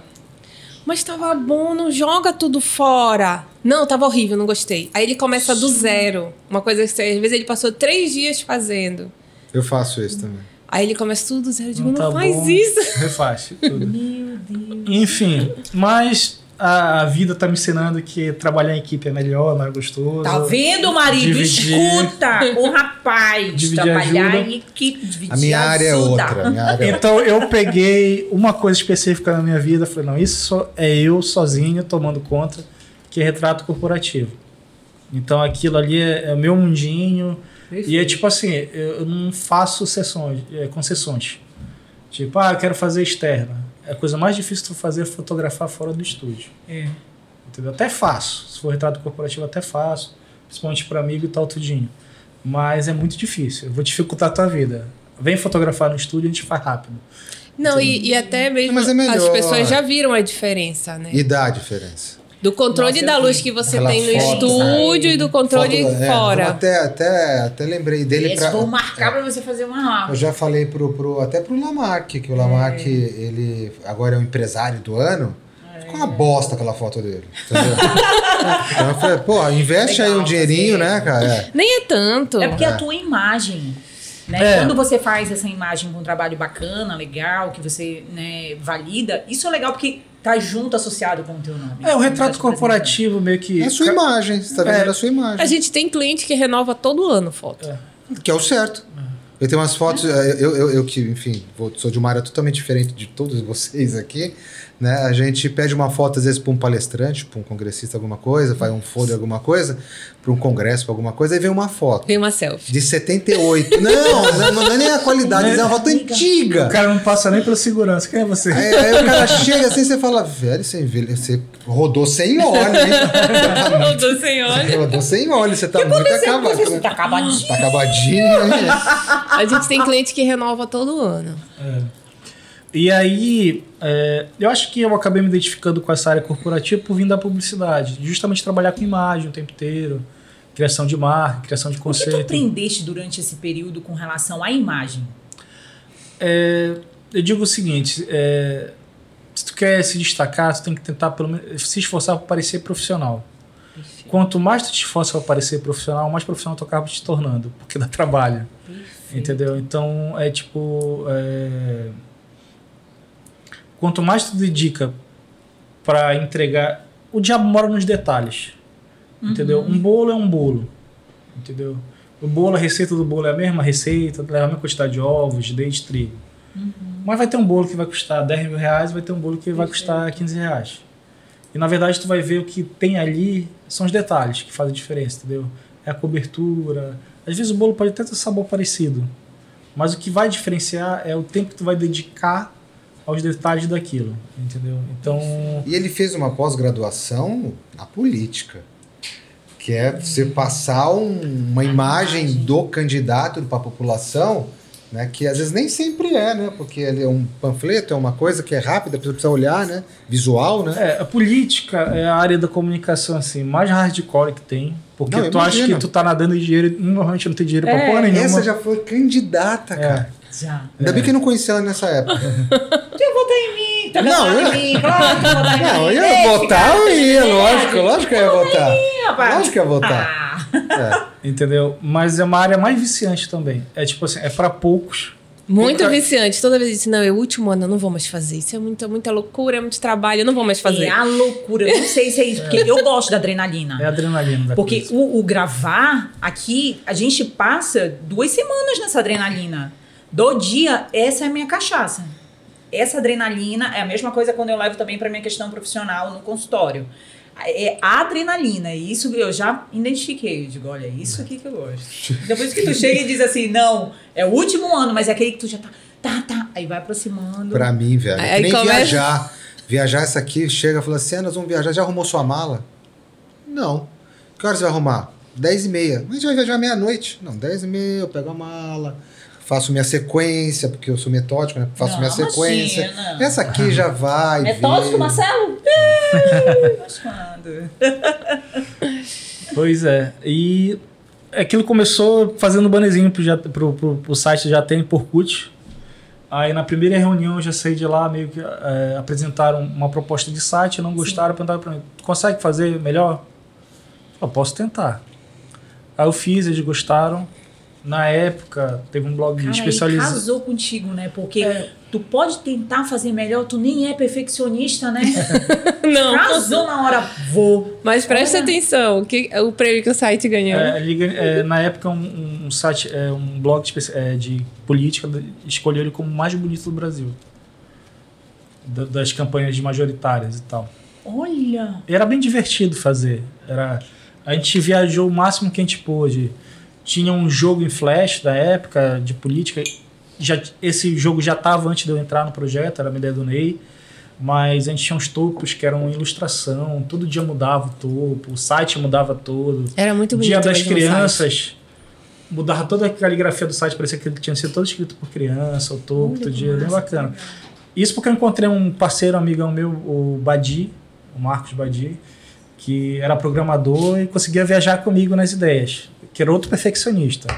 Mas tava bom, não joga tudo fora. Não, tava horrível, não gostei. Aí ele começa do zero. Uma coisa que às vezes ele passou três dias fazendo. Eu faço isso também. Aí ele começa tudo do zero. Eu digo, não, tá faz bom, isso. Refaz. Tudo. Meu Deus. Enfim, mas a, a vida tá me ensinando que trabalhar em equipe é melhor, mais gostoso. Tá vendo, marido? Dividir. Escuta o rapaz. Trabalhar ajuda. em equipe, dividir A minha área é ajuda. outra. a minha área é outra. Então eu peguei uma coisa específica na minha vida, falei, não, isso só é eu sozinho tomando conta, que é retrato corporativo. Então aquilo ali é, é o meu mundinho. E é tipo assim, eu eu não faço sessões, é, concessões. Tipo, ah, eu quero fazer externa. A coisa mais difícil de tu fazer é fotografar fora do estúdio. É. Entendeu? Até faço. Se for retrato corporativo, até faço. Principalmente para amigo e tal, tudinho. Mas é muito difícil. Eu vou dificultar a tua vida. Vem fotografar no estúdio, a gente faz rápido. Não, e, e até mesmo Mas é as pessoas já viram a diferença, né? E dá a diferença. Do controle Nossa, da luz que você tem no foto, estúdio e do controle Foto- é, fora. vamos até, até, até lembrei dele Esse pra, vou marcar pra você fazer uma Eu já falei pro, pro, até pro Lamarck, que o Lamarck, ele agora é o empresário do ano. Ficou uma bosta aquela foto dele. Entendeu? então eu falei, pô, investe aí Legal, um dinheirinho, fazer. né, cara? É. Nem é tanto. É porque É. a tua imagem. Né? É. Quando você faz essa imagem com um trabalho bacana, legal, que você né, valida, isso é legal porque tá junto, associado com o teu nome. É, o retrato corporativo meio que. É a sua imagem, você tá vendo É. a sua imagem. A gente tem cliente que renova todo ano foto. É. Que é o certo. Eu tenho umas fotos, eh, eu, eu, eu que, enfim, vou- sou de uma área totalmente diferente de todos vocês aqui, né? A gente pede uma foto, às vezes, para um palestrante, para um congressista, alguma coisa, faz um folder, alguma coisa, para um congresso, para alguma coisa, aí vem uma foto. Vem uma selfie. De 78. Não, não, não é nem a qualidade, é uma foto O antiga. cara não passa nem pela segurança. Quem é você? Aí, aí o cara chega assim e você fala, velho, você, envelhe- você rodou sem óleo, hein? do senhor. Você rodou sem óleo, você tá muito aconteceu com acabado. você? Você né? tá acabadinho. Tá acabadinho, né? A gente tem cliente que renova todo ano. É. E aí, é, eu acho que eu acabei me identificando com essa área corporativa por vir da publicidade. Justamente trabalhar com imagem o tempo inteiro, criação de marca, criação de O que tu conceito. aprendeste durante esse período com relação à imagem? É, eu digo o seguinte: é, se tu quer se destacar, tu tem que tentar pelo menos se esforçar para parecer profissional. Quanto mais tu te esforça para parecer profissional, mais profissional tu acaba te tornando, porque dá trabalho. Entendeu? Então é tipo. é, Quanto mais tu dedica para entregar. O diabo mora nos detalhes. Entendeu? Um bolo é um bolo. Entendeu? O bolo, a receita do bolo é a mesma receita, leva a mesma quantidade de ovos, leite, trigo. Mas vai ter um bolo que vai custar 10 mil reais, vai ter um bolo que vai custar 15 reais. E na verdade tu vai ver o que tem ali são os detalhes que fazem diferença, entendeu? É a cobertura. Às vezes o bolo pode até ter sabor parecido, mas o que vai diferenciar é o tempo que tu vai dedicar aos detalhes daquilo, entendeu? Então, E ele fez uma pós-graduação na política, que é você passar um- uma imagem do candidato para a população, né, que às vezes nem sempre é, né, porque ele é um panfleto, é uma coisa que é rápida, a pessoa precisa olhar, né, visual, né. é, a política é a área da comunicação assim mais hardcore que tem, porque Não, tu acha imagino. que tu tá nadando em dinheiro e normalmente não tem dinheiro pra É, porra nenhuma. Essa já foi candidata, cara. Já. Ainda bem que eu não conhecia ela nessa época. Tu votar em mim, tá Não, votando eu- mim, claro que tu votar Não, eu ia votar, eu ia, lógico, lógico que eu ia votar. Lógico que eu ia votar. Ah, É. Entendeu? Mas é uma área mais viciante também. É tipo assim, é pra poucos. Muito Outra- viciante. Toda vez eu disse, não, é o último ano, eu não vou mais fazer. Isso é muita, muita loucura, é muito trabalho, eu não vou mais fazer. É a loucura. Eu não sei se é isso, porque eu gosto da adrenalina. É a adrenalina da Porque o, o gravar aqui, a gente passa duas semanas nessa adrenalina. Do dia, essa é a minha cachaça. Essa adrenalina é a mesma coisa quando eu levo também para minha questão profissional no consultório. É a adrenalina, e isso eu já identifiquei. Eu digo, olha, é isso aqui que eu gosto. Depois que tu chega e diz assim, não, é o último ano, mas é aquele que tu já tá, tá, tá, aí vai aproximando. Pra mim, velho. Aí que nem começa- viajar. Viajar essa aqui, chega e fala assim: ah, nós vamos viajar, já arrumou sua mala? Não. Que horas você vai arrumar? 10 e meia. Mas a gente vai viajar meia-noite. Não, 10 e meia, eu pego a mala, faço minha sequência, porque eu sou metódico, né? Faço Não, minha sequência. imagina. Essa aqui já vai. Metódico, ver. Marcelo? Pois é. E aquilo começou fazendo bannerzinho pro, já- pro, pro, pro site já tem por CUT. Aí na primeira reunião eu já saí de lá, meio que é, apresentaram uma proposta de site, não gostaram, perguntaram pra mim, "Tu consegue fazer melhor? Eu posso tentar. Aí eu fiz, eles gostaram. Na época, teve um blog Cara, ele especializado. casou contigo, né? Porque É. tu pode tentar fazer melhor, tu nem é perfeccionista, né? Não. Casou na hora, vou. Mas presta Olha. atenção, o, que, o prêmio que o site ganhou. É, ele é, na época, um, um site, é, um blog é, de política escolheu ele como o mais bonito do Brasil. Da- das campanhas de majoritárias e tal. Olha. E era bem divertido fazer. Era, a gente viajou o máximo que a gente pôde. Tinha um jogo em flash da época de política. Já, esse jogo já estava antes de eu entrar no projeto, era uma ideia do Ney. Mas a gente tinha uns topos que eram ilustração, todo dia mudava o topo, o site mudava todo. Era muito bonito. Dia das crianças, mudava toda a caligrafia do site, parecia que ele tinha sido todo escrito por criança, o topo, Olha todo dia, bem massa, bacana. Isso porque eu encontrei um parceiro, amigão meu, o Badi, o Marcos Badi, que era programador e conseguia viajar comigo nas ideias, que era outro perfeccionista.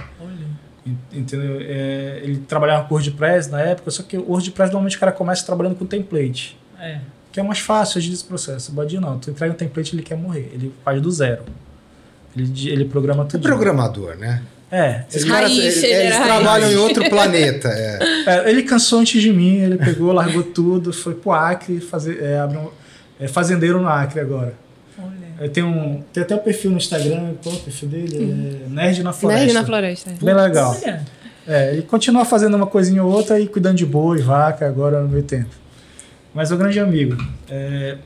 Entendeu? É, ele trabalhava com WordPress na época, só que o WordPress normalmente o cara começa trabalhando com template, É. que é mais fácil agir esse processo. O Badi não, tu entrega um template ele quer morrer, ele faz do zero. Ele, ele programa É tudo. programador, né? É, Esses Raiz, caras, eles, eles raiz. trabalham em outro planeta. É. É, ele cansou antes de mim, ele pegou, largou tudo, foi pro Acre, fazer, é, um- é fazendeiro no Acre agora. É, tem, um, tem até o perfil no Instagram, qual é o perfil dele? É Nerd na Floresta. Nerd na floresta. Bem legal. Olha. É, ele continua fazendo uma coisinha ou outra e cuidando de boi, vaca, agora no meio tempo. Mas é um grande amigo. É,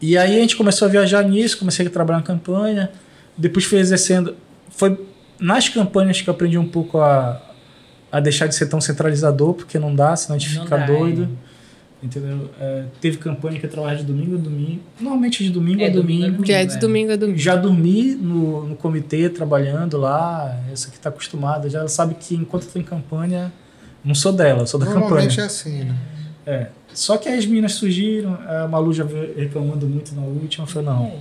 E aí a gente começou a viajar nisso, comecei a trabalhar na campanha, depois fui exercendo. Foi nas campanhas que eu aprendi um pouco a, a deixar de ser tão centralizador, porque não dá, senão a gente Não fica dá, doido. Entendeu? É, teve campanha que eu trabalhava de domingo a domingo. Normalmente de domingo É, a domingo domingo. Que é de É. domingo a domingo. Já dormi no, no comitê trabalhando lá, essa que está acostumada, já sabe que enquanto tem campanha, não sou dela, sou da Normalmente campanha. é assim, né? É. Só que as meninas surgiram, a Malu já veio reclamando muito na última, eu falei, não,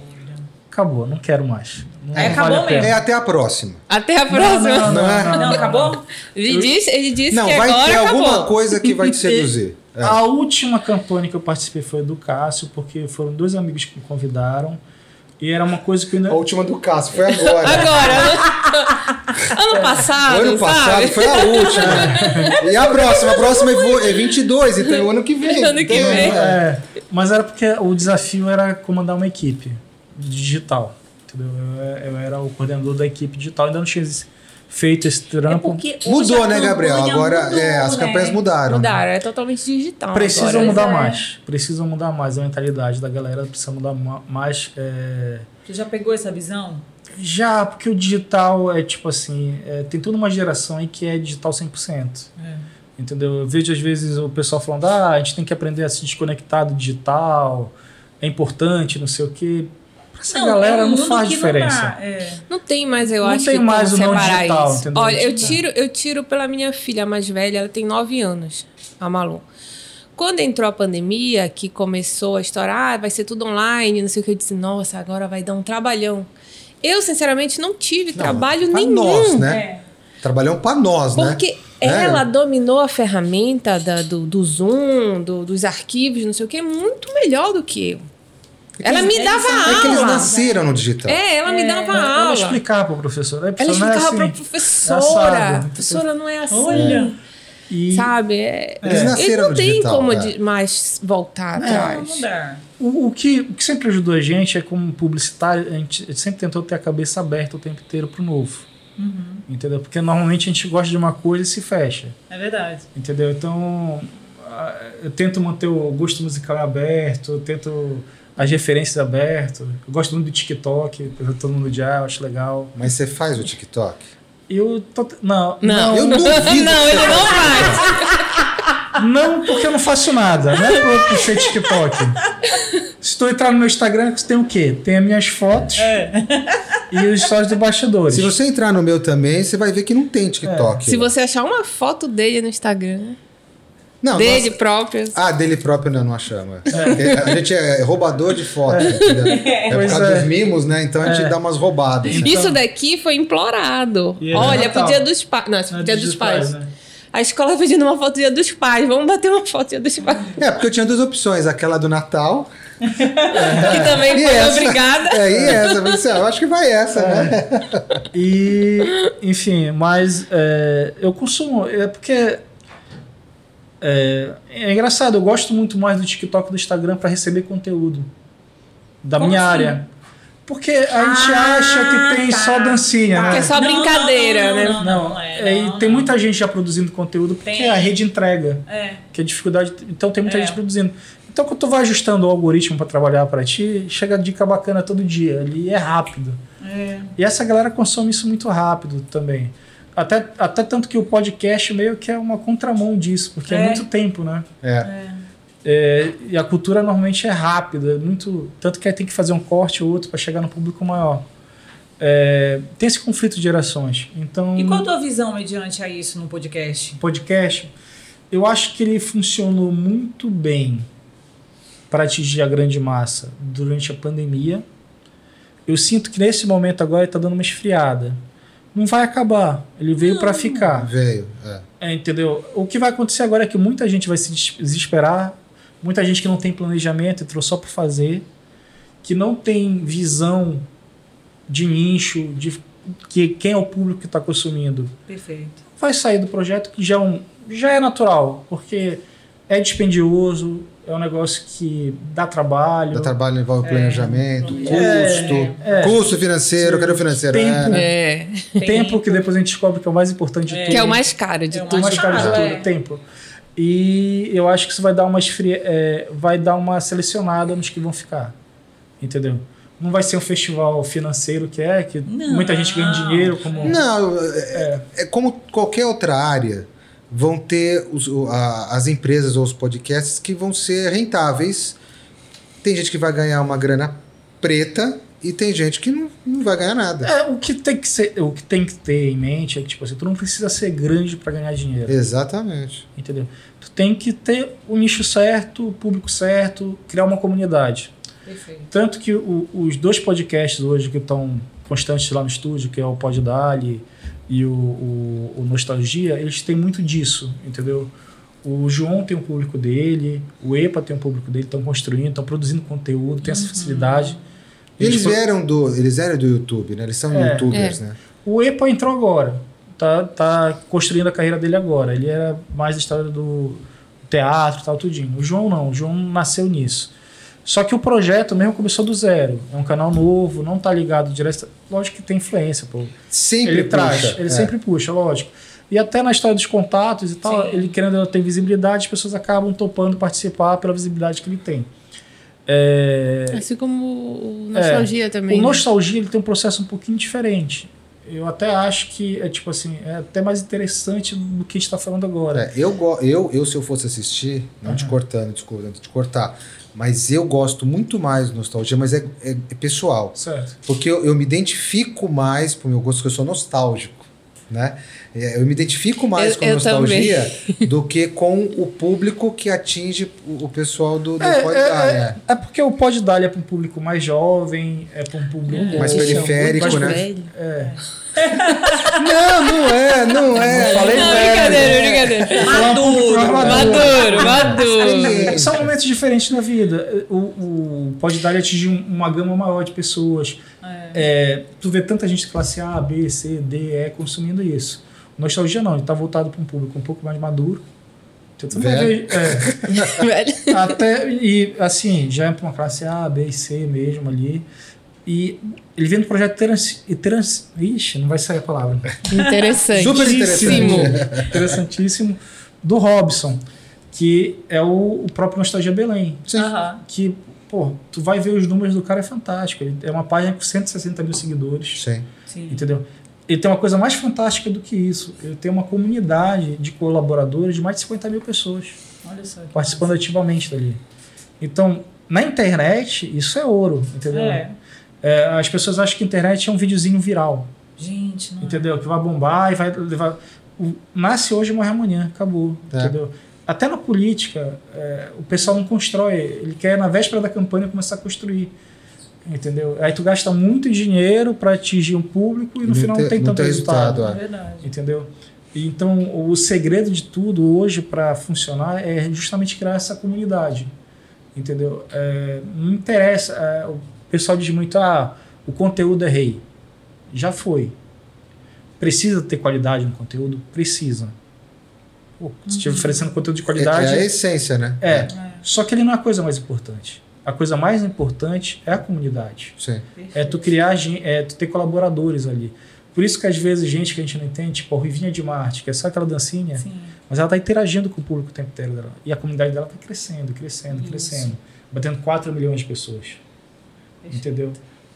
acabou, não quero mais. Não Aí vale acabou a pena. É até a próxima. Até a próxima. Não, não, Não é? não, Não, acabou? Ele disse, ele disse Não, que vai agora ter acabou. alguma coisa que vai te seduzir. É. A última campanha que eu participei foi do Cássio, porque foram dois amigos que me convidaram. E era uma coisa que eu ainda. A última do Cássio foi agora. Agora, ano passado, ano passado sabe? foi a última. e a próxima? A próxima é vo- é 22, então o ano que vem. Ano que Então, vem. é. É, mas era porque o desafio era comandar uma equipe digital. Entendeu? Eu, eu era o coordenador da equipe digital, ainda não tinha feito esse É trampo. hoje Mudou, né, Gabriel? Agora mudou, é, as né? campanhas mudaram. né? Mudaram, é totalmente digital. Precisam agora. mudar é. mais. Precisam mudar mais a mentalidade da galera. Precisa mudar ma- mais. é, Você já pegou essa visão? Já, porque o digital é tipo assim, é, tem toda uma geração aí que é digital 100%. É. Entendeu? Eu vejo às vezes o pessoal falando, ah, a gente tem que aprender a se desconectar do digital, é importante, não sei o quê. Pra essa galera é um não faz diferença. dá, é. Não tem mais, eu Não acho tem que mais o não digital, isso. entendeu? Olha, eu tiro, eu tiro pela minha filha mais velha, ela tem 9 anos, a Malu. Quando entrou a pandemia, que começou a estourar, ah, vai ser tudo online, não sei o que, eu disse, nossa, agora vai dar um trabalhão. Eu, sinceramente, não tive Não, trabalho pra nenhum. nós, né? É. Trabalhamos pra nós, né? Porque É. ela dominou a ferramenta da- do, do Zoom, do- dos arquivos, não sei o que, muito melhor do que eu. Ela me eles dava são- aula. É que eles nasceram no digital. É, ela me dava Ela aula. explicava pro professor. né? Ela Professor, não é explicava pra assim. professora. assado. A professora não é assim. Olha. E Sabe? É, Eles e nasceram não no tem digital, como é. mais voltar Não, atrás. não dá. o, o que, o que sempre ajudou a gente é como publicitário, a gente sempre tentou ter a cabeça aberta o tempo inteiro pro novo. Entendeu? Porque normalmente a gente gosta de uma coisa e se fecha. É verdade. Entendeu? Então, eu tento manter o gosto musical aberto, eu tento as referências abertas. Eu gosto muito do TikTok, todo mundo já, eu acho legal. Mas você faz o TikTok? Eu tô, não, Não. Eu duvido. Não, ele não faz. não porque eu não faço nada, não é porque eu puxei TikTok. Se tu entrar no meu Instagram, tem o quê? Tem as minhas fotos e os stories do bastidores. Se você entrar no meu também, você vai ver que não tem TikTok. Se você achar uma foto dele no Instagram, não, dele nossa- próprio. Ah, dele próprio não, não achamos. A gente é roubador de foto, entendeu? É por causa é. dos mimos, né? Então a gente É. dá umas roubadas. Então- Isso daqui foi implorado. E é Olha, pro dia dos pais. Não, pro É dia dos pais. né? A escola pedindo uma foto dia dos pais. Vamos bater uma foto dia dos pais. É, porque eu tinha duas opções, aquela do Natal Que também e foi essa. obrigada. É, e essa. Eu falei assim, ah, eu acho que vai essa, né? E, enfim, mas é, eu consumo. É porque. É, é engraçado, eu gosto muito mais do TikTok e do Instagram para receber conteúdo da Como minha assim? área. Porque a gente Ah, acha que tem tá. só dancinha, Porque né? é só Não, brincadeira, não, né? não, Não, não, é, é, e não, tem muita gente já produzindo conteúdo porque Tem. a rede entrega, É. que é dificuldade. Então tem muita É. gente produzindo. Então quando tu vai ajustando o algoritmo para trabalhar para ti, chega dica bacana todo dia. Ali é rápido. É. E essa galera consome isso muito rápido também. Até, até tanto que o podcast meio que é uma contramão disso, porque é, É. muito tempo, né? É. É, e a cultura normalmente é rápida, é muito tanto que aí tem que fazer um corte ou outro para chegar no público maior. É, tem esse conflito de gerações. Então, E qual a tua visão mediante a isso no podcast? o podcast, eu acho que ele funcionou muito bem para atingir a grande massa durante a pandemia. Eu sinto que nesse momento agora ele está dando uma esfriada. Não vai acabar, ele veio para ficar. Veio. É. É, entendeu? O que vai acontecer agora é que muita gente vai se des- desesperar, muita gente que não tem planejamento, entrou só por fazer, que não tem visão de nicho, de que quem é o público que está consumindo, Perfeito. vai sair do projeto que já é, um, já é natural, porque é dispendioso, é um negócio que dá trabalho. Dá trabalho, envolve planejamento, custo, É, é. custo financeiro, cadê o financeiro? Tempo. É, né? É. Tempo que depois a gente descobre que é o mais importante de É. tudo. Que é o mais caro de É o tudo. mais caro de tudo, é. tempo. E eu acho que isso vai dar uma esfria, é, vai dar uma selecionada nos que vão ficar. Entendeu? Não vai ser um festival financeiro que é, que Não. muita gente ganha dinheiro como. Não, é, é como qualquer outra área, vão ter os- a- as empresas ou os podcasts que vão ser rentáveis. Tem gente que vai ganhar uma grana preta e tem gente que não, não vai ganhar nada. É, o que tem que ser, o que tem que ter em mente é que tipo assim, tu não precisa ser grande para ganhar dinheiro, Exatamente. entendeu? Tu tem que ter o nicho certo, o público certo, criar uma comunidade. Perfeito. Tanto que o- os dois podcasts hoje que estão constantes lá no estúdio, que é o Pod Dali e o, o, o Nostalgia, eles têm muito disso, entendeu? O João tem um público dele, o EPA tem um público dele, estão construindo, estão produzindo conteúdo, tem essa facilidade. Eles Eles- eram do, eles eram do YouTube, né? Eles são É. youtubers, né? O EPA entrou agora. Tá, tá construindo a carreira dele agora. Ele era mais da história do teatro e tal, tudinho. O João não. O João nasceu nisso. Só que o projeto mesmo começou do zero. É um canal novo, não tá ligado direto. Lógico que tem influência, pô. Sempre ele puxa. traz, ele é. sempre puxa, lógico. E até na história dos contatos e tal, Sim. ele querendo ter visibilidade, as pessoas acabam topando participar pela visibilidade que ele tem. É, Assim como o Nostalgia também. o né? Nostalgia ele tem um processo um pouquinho diferente. Eu até acho que é tipo assim, é até mais interessante do que a gente está falando agora. É, eu, eu, eu, se eu fosse assistir, não te cortando, desculpa, não te cortar, mas eu gosto muito mais do Nostalgia, mas é, é- é pessoal. Certo. Porque eu, eu me identifico mais pro meu gosto, porque eu sou nostálgico, né? É, Eu me identifico mais Eu- com eu nostalgia do que com o público que atinge o, pessoal do, do É, Pode é, Dar, é, né? é porque o Pode Dar é para um público mais jovem, é para um público Mais é periférico, muito né? velho. É. Não, não é, não é. Não falei Não, velho. brincadeira, brincadeira. Maduro. Maduro, maduro. É. São momentos diferentes na vida. O, o Pode Dar um- uma gama maior de pessoas. É, tu vê tanta gente de classe A, B, C, D, E consumindo isso. Nostalgia não, ele está voltado para um público um pouco mais maduro. Então, Velho. é, até, e assim, já é para uma classe A, B e C mesmo ali. E ele vem do projeto trans, trans, Ixi, não vai sair a palavra. Interessante. Super interessante. Interessantíssimo. Do Robson, que é o, o próprio Nostalgia Belém. Aham. Que, pô, tu vai ver os números do cara, é fantástico. Ele é uma página com 160 mil seguidores. Sim. Sim. Entendeu? Ele tem uma coisa mais fantástica do que isso. Ele tem uma comunidade de colaboradores de mais de 50 mil pessoas Olha só. participando ativamente dali. Então, na internet, isso é ouro, entendeu? É. É, as pessoas acham que a internet é um videozinho viral, Gente, não é. entendeu? Que vai bombar e vai levar. o- nasce hoje e morre amanhã, acabou, É. entendeu? Até na política, é, o pessoal não constrói, ele quer na véspera da campanha começar a construir. Entendeu? Aí tu gasta muito dinheiro para atingir um público e no Não final não tem- não tanto tem resultado. resultado, É verdade. Entendeu? Então, o segredo de tudo hoje para funcionar é justamente criar essa comunidade. Entendeu? É, não interessa. é, o pessoal diz muito: ah, o conteúdo é rei. Já foi. Precisa ter qualidade no conteúdo? Precisa. Pô, se estiver oferecendo conteúdo de É, qualidade. é a essência, né? é. Só que ele não é a coisa mais importante. A coisa mais importante é a comunidade. Sim. É tu criar, é tu ter colaboradores ali. Por isso que às vezes gente que a gente não entende, tipo a Ruivinha de Marte, que é só aquela dancinha, Sim. mas ela tá interagindo com o público o tempo inteiro dela. E a comunidade dela tá crescendo, crescendo, Isso. crescendo. Batendo 4 milhões de pessoas. Entendeu?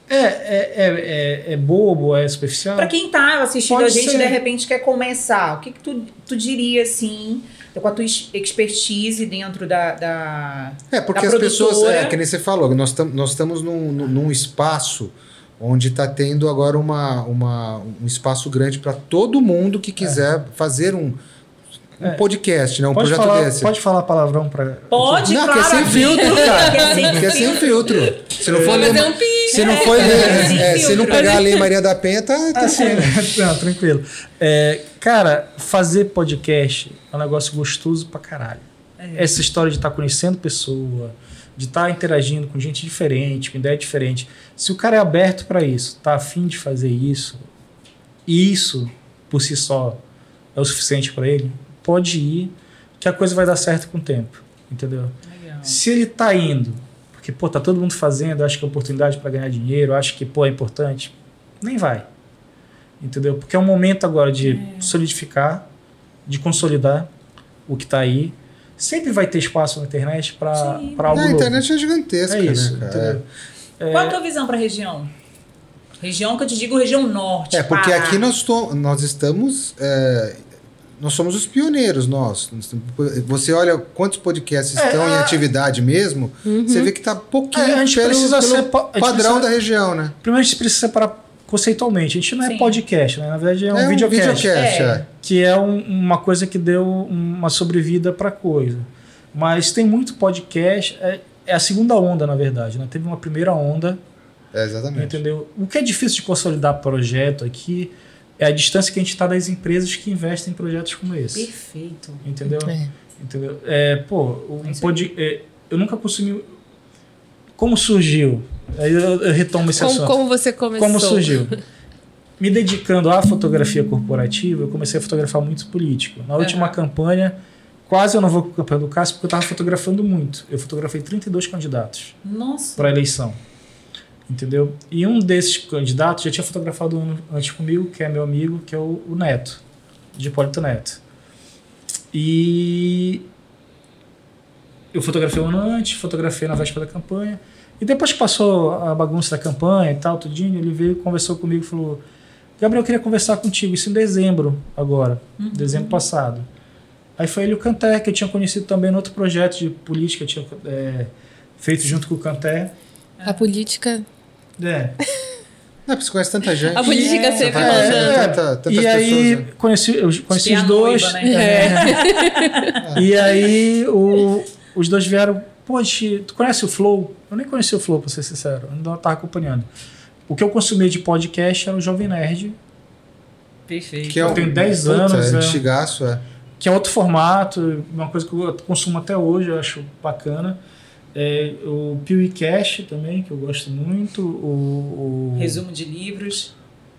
É, é, é, é, é bobo, é superficial? Pra quem tá assistindo Pode a gente ser. de repente quer começar, o que, que tu, tu diria assim, com a tua ex- expertise dentro da. da... É, porque Da as pessoas, produtora. é, que nem você falou, nós, tam, nós estamos num, num- num espaço onde está tendo agora uma, uma, um espaço grande para todo mundo que quiser fazer um, um É. podcast, né? Um pode, projeto falar, desse. pode falar palavrão pra. Pode, Não, claro. que é sem filtro, cara. Que é sem Que é sem filtro. Se não for ler, um pi. se não for É, ler, é, se não pegar a Lei Maria da Penha, tá, tá Assim, não, tranquilo. É, cara, fazer podcast é um negócio gostoso pra caralho. É. Essa história de estar conhecendo pessoa, de estar interagindo com gente diferente, com ideia diferente. Se o cara é aberto pra isso, tá afim de fazer isso, isso por si só é o suficiente pra ele, pode ir, que a coisa vai dar certo com o tempo. Entendeu? Legal. Se ele tá indo, porque, pô, tá todo mundo fazendo, acha que é oportunidade para ganhar dinheiro, acha que, pô, é importante, nem vai. Entendeu? Porque é um momento agora de solidificar, de consolidar o que tá aí. Sempre vai ter espaço na internet para algo a novo. internet é gigantesca, é isso, né, cara? entendeu? Qual a tua visão pra região? Região que eu te digo região norte. É, porque Pará. aqui nós, to- nós estamos. é, nós somos os pioneiros, nós. Você olha quantos podcasts É, estão em a- atividade mesmo, você vê que está pouquinho É, a gente pelo, precisa pelo padrão precisa- da região, né? Primeiro a gente precisa separar conceitualmente. A gente não é Sim. podcast, né? Na verdade é um é um videocast. videocast, É. é. que é um- uma coisa que deu uma sobrevida para coisa. Mas tem muito podcast, é, é a segunda onda, na verdade. Né? Teve uma primeira onda, É, exatamente. entendeu? O que é difícil de consolidar projeto aqui é a distância que a gente está das empresas que investem em projetos como esse. Perfeito. Entendeu? É. Entendeu? É, pô, um pod, é, eu nunca consumi. Como surgiu? Aí eu, eu retomo esse Como, assunto. como você começou? Como surgiu? Me dedicando à fotografia corporativa, eu comecei a fotografar muito político. Na última Aham. campanha, quase eu não vou com a campanha do Cássio, porque eu estava fotografando muito. Eu fotografei 32 candidatos Nossa. para a eleição. Entendeu? E um desses candidatos já tinha fotografado um antes comigo, que é meu amigo, que é o, o Neto, de Hipólito Neto. E eu fotografei um ano antes, fotografei na véspera da campanha. E depois que passou a bagunça da campanha e tal, tudinho, ele veio, conversou comigo e falou: Gabriel, eu queria conversar contigo, isso em dezembro agora, dezembro passado. Aí foi ele o Canté, que eu tinha conhecido também no outro projeto de política, eu tinha é, feito junto com o Canté. A política. É. Não, porque você conhece tanta gente. A política É, sempre é. tanta- tantas E aí, pessoas. né? conheci, eu conheci os dois. noiva, né? É. E aí, o- os dois vieram. Pô, Xi, tu conhece o Flow? Eu nem conheci o Flow, pra ser sincero. Eu ainda tava acompanhando. O que eu consumi de podcast era o Jovem Nerd, Perfeito. Que é eu um- tenho 10 puta, anos, É é. antigaço, é. que é outro formato, uma coisa que eu consumo até hoje, eu acho bacana. É, o PewCast também, que eu gosto muito. O, o- Resumo de livros.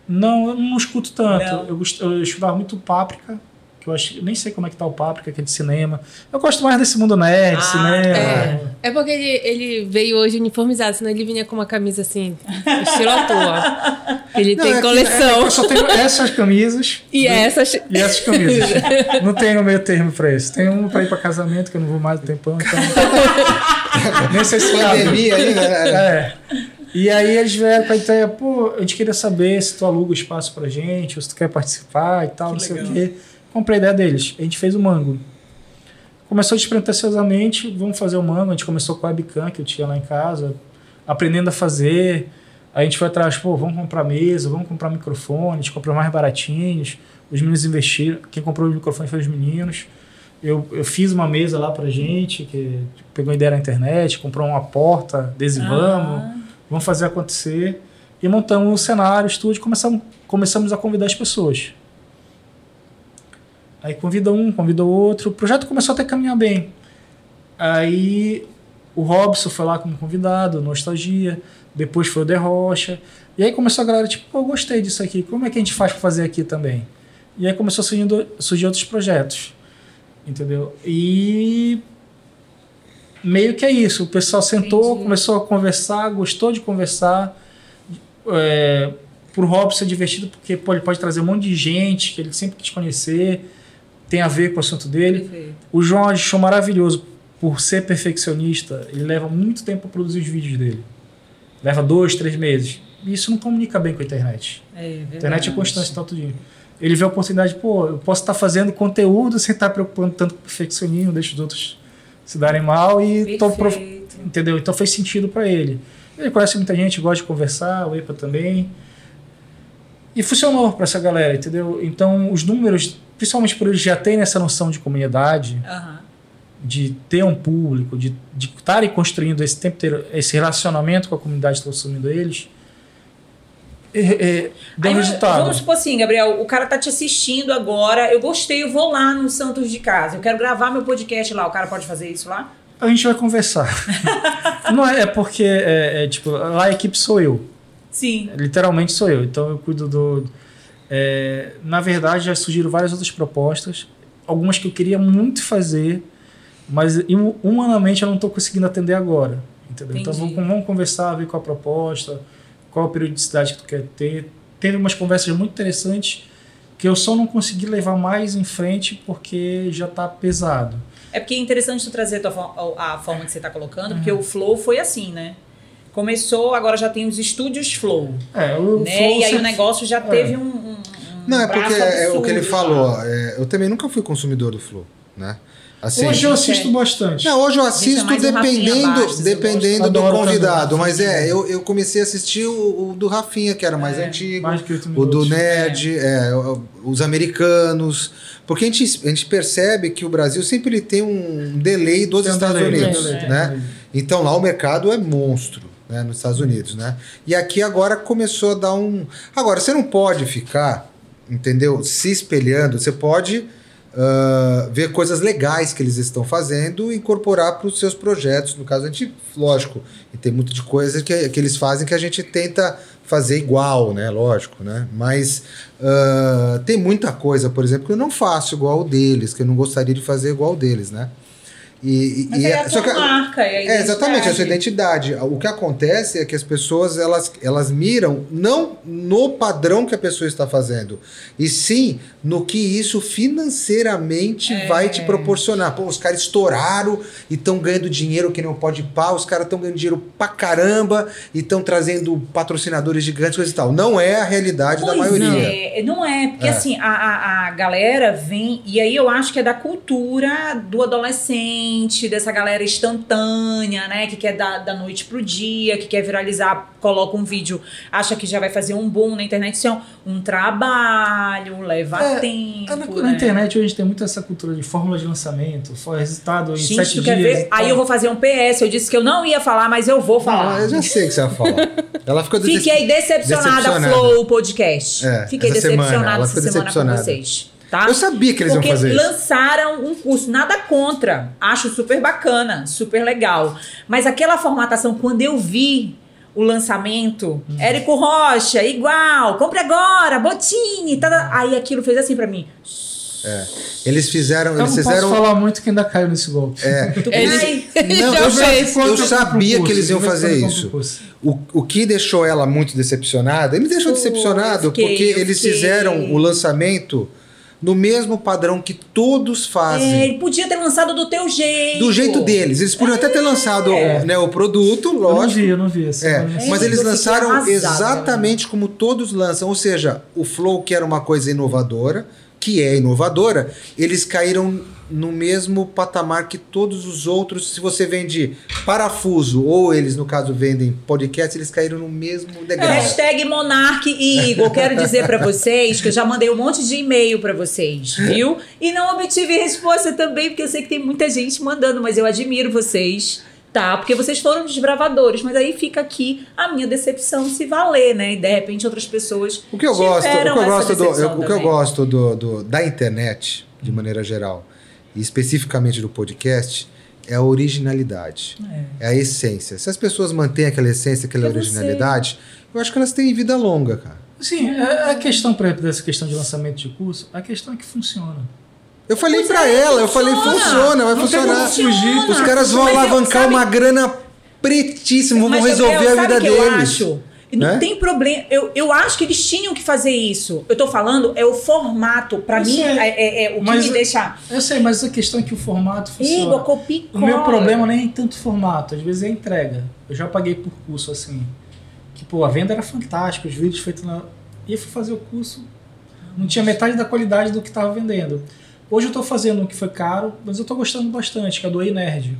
Não, eu não escuto tanto. Não. Eu, gost- eu estudava muito Páprica, que eu acho, nem sei como é que tá o Páprica, que é de cinema. Eu gosto mais desse mundo nerd, Ah, cinema. é. É porque ele, ele veio hoje uniformizado, senão ele vinha com uma camisa assim, estilo ator. Ele Não, tem é coleção. Eu só tenho essas camisas E essas. e essas camisas. não tenho meio termo pra isso. Tem um pra ir pra casamento, que eu não vou mais do tempão, então. nem sei se cabe. Pandemia aí, galera. É. E aí eles vieram com a ideia, pô, a gente queria saber se tu aluga o espaço pra gente, ou se tu quer participar e tal, Que não sei legal. o quê. Comprei a ideia deles. A gente fez o mango. Começou despretensiosamente, vamos fazer o mango. A gente começou com a webcam que eu tinha lá em casa, aprendendo a fazer. A gente foi atrás, pô, vamos comprar mesa, vamos comprar microfone, a gente comprou mais baratinhos. Os meninos investiram. Quem comprou o microfone foi os meninos. Eu, eu fiz uma mesa lá pra gente, que pegou ideia na internet, comprou uma porta, adesivamos Ah, vamos fazer acontecer. E montamos o cenário, o estúdio, começamos, começamos a convidar as pessoas. Aí convida um, convida o outro. O projeto começou até a caminhar bem. Aí o Robson foi lá como convidado, Nostalgia. Depois foi o De Rocha. E aí começou a galera, tipo, pô, eu gostei disso aqui. Como é que a gente faz para fazer aqui também? E aí começou a surgir, surgir outros projetos. Entendeu? E meio que é isso. O pessoal sentou, Entendi. começou a conversar, gostou de conversar. É, por Robson ser divertido, porque pô, ele pode trazer um monte de gente que ele sempre quis conhecer, tem a ver com o assunto dele. perfeito. O João achou maravilhoso por ser perfeccionista. Ele leva muito tempo para produzir os vídeos dele. Leva dois, três meses. E isso não comunica bem com a internet. É, verdade. internet é constante e tal, tudinho. Ele vê a oportunidade, pô, eu posso estar fazendo conteúdo sem estar preocupando tanto com o perfeccionismo, deixa os outros se darem mal e tô prof- Perfeito. entendeu? Então fez sentido para ele. Ele conhece muita gente, gosta de conversar, o EPA também. E funcionou para essa galera, entendeu? Então os números, principalmente por eles já terem essa noção de comunidade, Aham. de ter um público, de estarem construindo esse tempo inteiro, esse relacionamento com a comunidade que está consumindo eles, é, é, deu Aí, resultado. Vamos supor assim, Gabriel, o cara tá te assistindo agora, eu gostei, eu vou lá no Santos de Casa, eu quero gravar meu podcast lá, o cara pode fazer isso lá? A gente vai conversar. Não é, é porque, é, é, tipo, lá a equipe sou eu. Sim. Literalmente sou eu. Então eu cuido do. É, na verdade, já surgiram várias outras propostas. Algumas que eu queria muito fazer, mas hum- humanamente eu não estou conseguindo atender agora. Entendeu? Então vamos, vamos conversar, ver qual a proposta, qual a periodicidade que tu quer ter. Teve umas conversas muito interessantes que eu só não consegui levar mais em frente porque já está pesado. É porque é interessante tu trazer a, tua a forma que você tá colocando, Uhum. porque o Flow foi assim, né? Começou, agora já tem os estúdios Flow, É, o né? Flow E aí o negócio já É. teve um, um- um Não, é porque é o que ele falou. é, eu também nunca fui consumidor do Flow, né? Assim, Hoje eu assisto bastante. Não, hoje eu assisto Rafinha dependendo, Bastos, dependendo do convidado. Mas é, eu, eu comecei a assistir o, o do Rafinha, que era mais É, antigo. mais O do. Nerd, é, o- os americanos. Porque a gente, a gente percebe que o Brasil sempre ele tem um delay dos Tem um Estados delay, Unidos. um delay, né? um delay. Então lá o mercado é monstro, né, nos Estados Unidos, né? E aqui agora começou a dar um. Agora você não pode ficar, entendeu? Se espelhando. Você pode ah, ver coisas legais que eles estão fazendo e incorporar para os seus projetos. No caso, a gente, lógico, e tem muita de coisa que, que eles fazem que a gente tenta fazer igual, né? Lógico, né? Mas ah, tem muita coisa, por exemplo, que eu não faço igual deles, que eu não gostaria de fazer igual deles, né? E, Mas e é é- a só tua que- marca, é a é, exatamente, a sua identidade. O que acontece é que as pessoas elas, elas miram não no padrão que a pessoa está fazendo, e sim no que isso financeiramente É. vai te proporcionar. Pô, os caras estouraram e estão ganhando dinheiro que não pode pá, os caras estão ganhando dinheiro pra caramba e estão trazendo patrocinadores gigantes, coisa e tal. Não é a realidade da Pois maioria. É, não é, porque É. assim, a, a, a galera vem, e aí eu acho que é da cultura do adolescente, dessa galera instantânea, né? Que quer dar da noite pro dia, que quer viralizar, coloca um vídeo, acha que já vai fazer um boom na internet. Isso é um, trabalho, leva É, tempo. Tá na, né? na internet hoje a gente tem muito essa cultura de fórmula de lançamento, foi resultado em Gente, sete tu dias. quer ver? Aí eu vou fazer um PS. Eu disse que eu não ia falar, mas eu vou Ah, falar. eu já sei o que você vai falar. Ela ficou decep- Fiquei decepcionada, decepcionada. Flow Podcast. É, Fiquei semana, decepcionada ela essa semana decepcionada. com vocês. Tá? Eu sabia que eles Porque iam fazer isso. lançaram um curso, nada contra. Acho super bacana, super legal. Mas aquela formatação, quando eu vi o lançamento, Uhum. Érico Rocha, igual, compre agora, Botini, tá, aí aquilo fez assim pra mim. Eles fizeram, Eu eles não fizeram posso falar muito que ainda caiu nesse golpe. É, Ele- Não, eu, fez. eu sabia que eles iam fazer isso. O, o que deixou ela muito decepcionada, ele me deixou decepcionado fiquei, porque eles fiquei. fizeram o lançamento no mesmo padrão que todos É, fazem. ele podia ter lançado do teu jeito. Do jeito deles. Eles podiam até ter lançado É. né, o produto, Eu não lógico. vi, eu não vi. Assim, É, não sei. mas É, eles lançaram arrasada, exatamente como todos lançam. Ou seja, o Flow, que era uma coisa inovadora, que é inovadora, eles caíram no mesmo patamar que todos os outros. Se você vende parafuso, ou eles, no caso, vendem podcast, eles caíram no mesmo degrau. Hashtag Monark e Igor. Quero dizer pra vocês que eu já mandei um monte de e-mail pra vocês, viu? E não obtive resposta também, porque eu sei que tem muita gente mandando, mas eu admiro vocês, tá? Porque vocês foram desbravadores, mas aí fica aqui a minha decepção se valer, né? E de repente outras pessoas. O que eu gosto, o que eu gosto, do, eu- o que eu gosto do, do- da internet, de maneira geral, e especificamente do podcast, é a originalidade. É. a essência. Se as pessoas mantêm aquela essência, aquela É você. originalidade, eu acho que elas têm vida longa, cara. Sim, a a questão, por exemplo, dessa questão de lançamento de curso, a questão é que funciona. Eu falei pra é, ela, eu falei, funciona. funciona, vai Não funcionar. fugir. Os caras vão Mas eu- alavancar sabe- uma grana pretíssima, vão resolver Gabriel, a vida que eu deles. acho? E Não né? tem problema. Eu, eu acho que eles tinham que fazer isso. Eu tô falando, é o formato. Pra Eu mim, sei. é, é- é o que Mas- me deixa. Eu sei, mas a questão é que o formato funciona. Igor, copia O meu problema nem é tanto formato, às vezes é entrega. Eu já paguei por curso assim. Que, pô, a venda era fantástica, os vídeos feitos na. E eu fui fazer o curso, não tinha metade da qualidade do que estava vendendo. Hoje eu tô fazendo um que foi caro, mas eu tô gostando bastante, que é do Ei Nerd.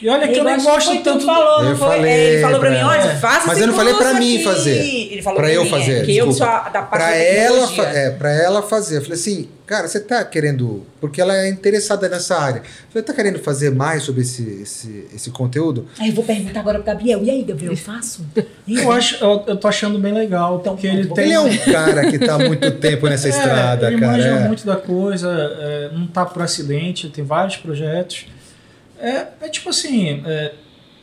E olha que eu nem que gosto tanto. que falou, Eu não foi? falei É, ele falou pra pra mim, olha, faça Mas esse eu não falei pra mim aqui. fazer. Ele falou Pra pra eu mim, fazer, é, que eu sou a- da parte Pra da ela, é, pra ela fazer. Eu falei assim, cara, você tá querendo. Porque ela é interessada nessa área. Falei, tá querendo fazer mais sobre esse, esse, esse conteúdo? Aí eu vou perguntar agora pro Gabriel. E aí, Gabriel, eu faço? Eu, acho, eu, eu tô achando bem legal, Então, porque tá ele tem. Ele é um cara que tá há muito tempo nessa É, estrada, ele cara. manja é. muito da coisa, é, não tá por acidente, tem vários projetos. É, é tipo assim, é,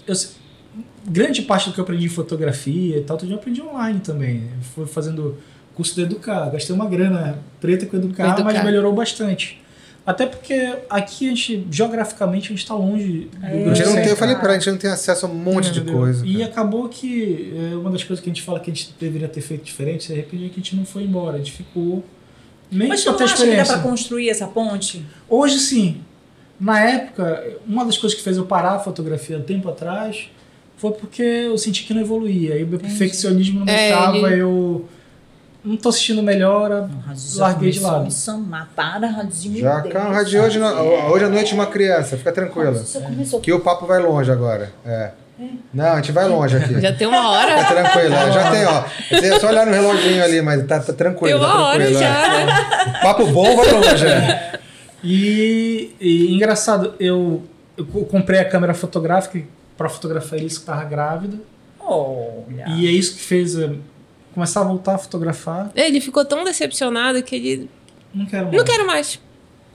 eu se- grande parte do que eu aprendi em fotografia e tal, tudo eu aprendi online também. Eu fui fazendo curso de Educar, gastei uma grana preta com Educar, Educar. mas melhorou bastante. Até porque aqui a gente, geograficamente, a gente está longe do É. Grande eu falei pra ela, a gente não tem acesso a um monte de Entendeu? coisa. E cara. acabou que é, uma das coisas que a gente fala que a gente deveria ter feito diferente, de repente, é que a gente não foi embora, a gente ficou meio Mas pra não acha que dá experiência. pra construir essa ponte? Hoje sim. Na época, uma das coisas que fez eu parar a fotografia um tempo atrás foi porque eu senti que não evoluía. E o meu perfeccionismo não É, deixava ele- eu. Não tô assistindo melhor, larguei de lado. Para, Radinho. Já calma, de hoje, não- hoje à noite uma criança, fica tranquila. Começou. Que o papo vai longe agora. É. Não, a gente vai longe aqui. Já tem uma Fica hora. tranquilo, é, já tem, ó. É só olhar no reloginho ali, mas tá, tá tranquilo. Tem tá uma hora tranquilo, já, é. né? Papo bom vai longe, é. E, e engraçado, eu, eu co- comprei a câmera fotográfica para fotografar isso que estava grávida. Olha. E é isso que fez eu começar a voltar a fotografar. Ele ficou tão decepcionado que ele. Não quero mais. Não quero mais.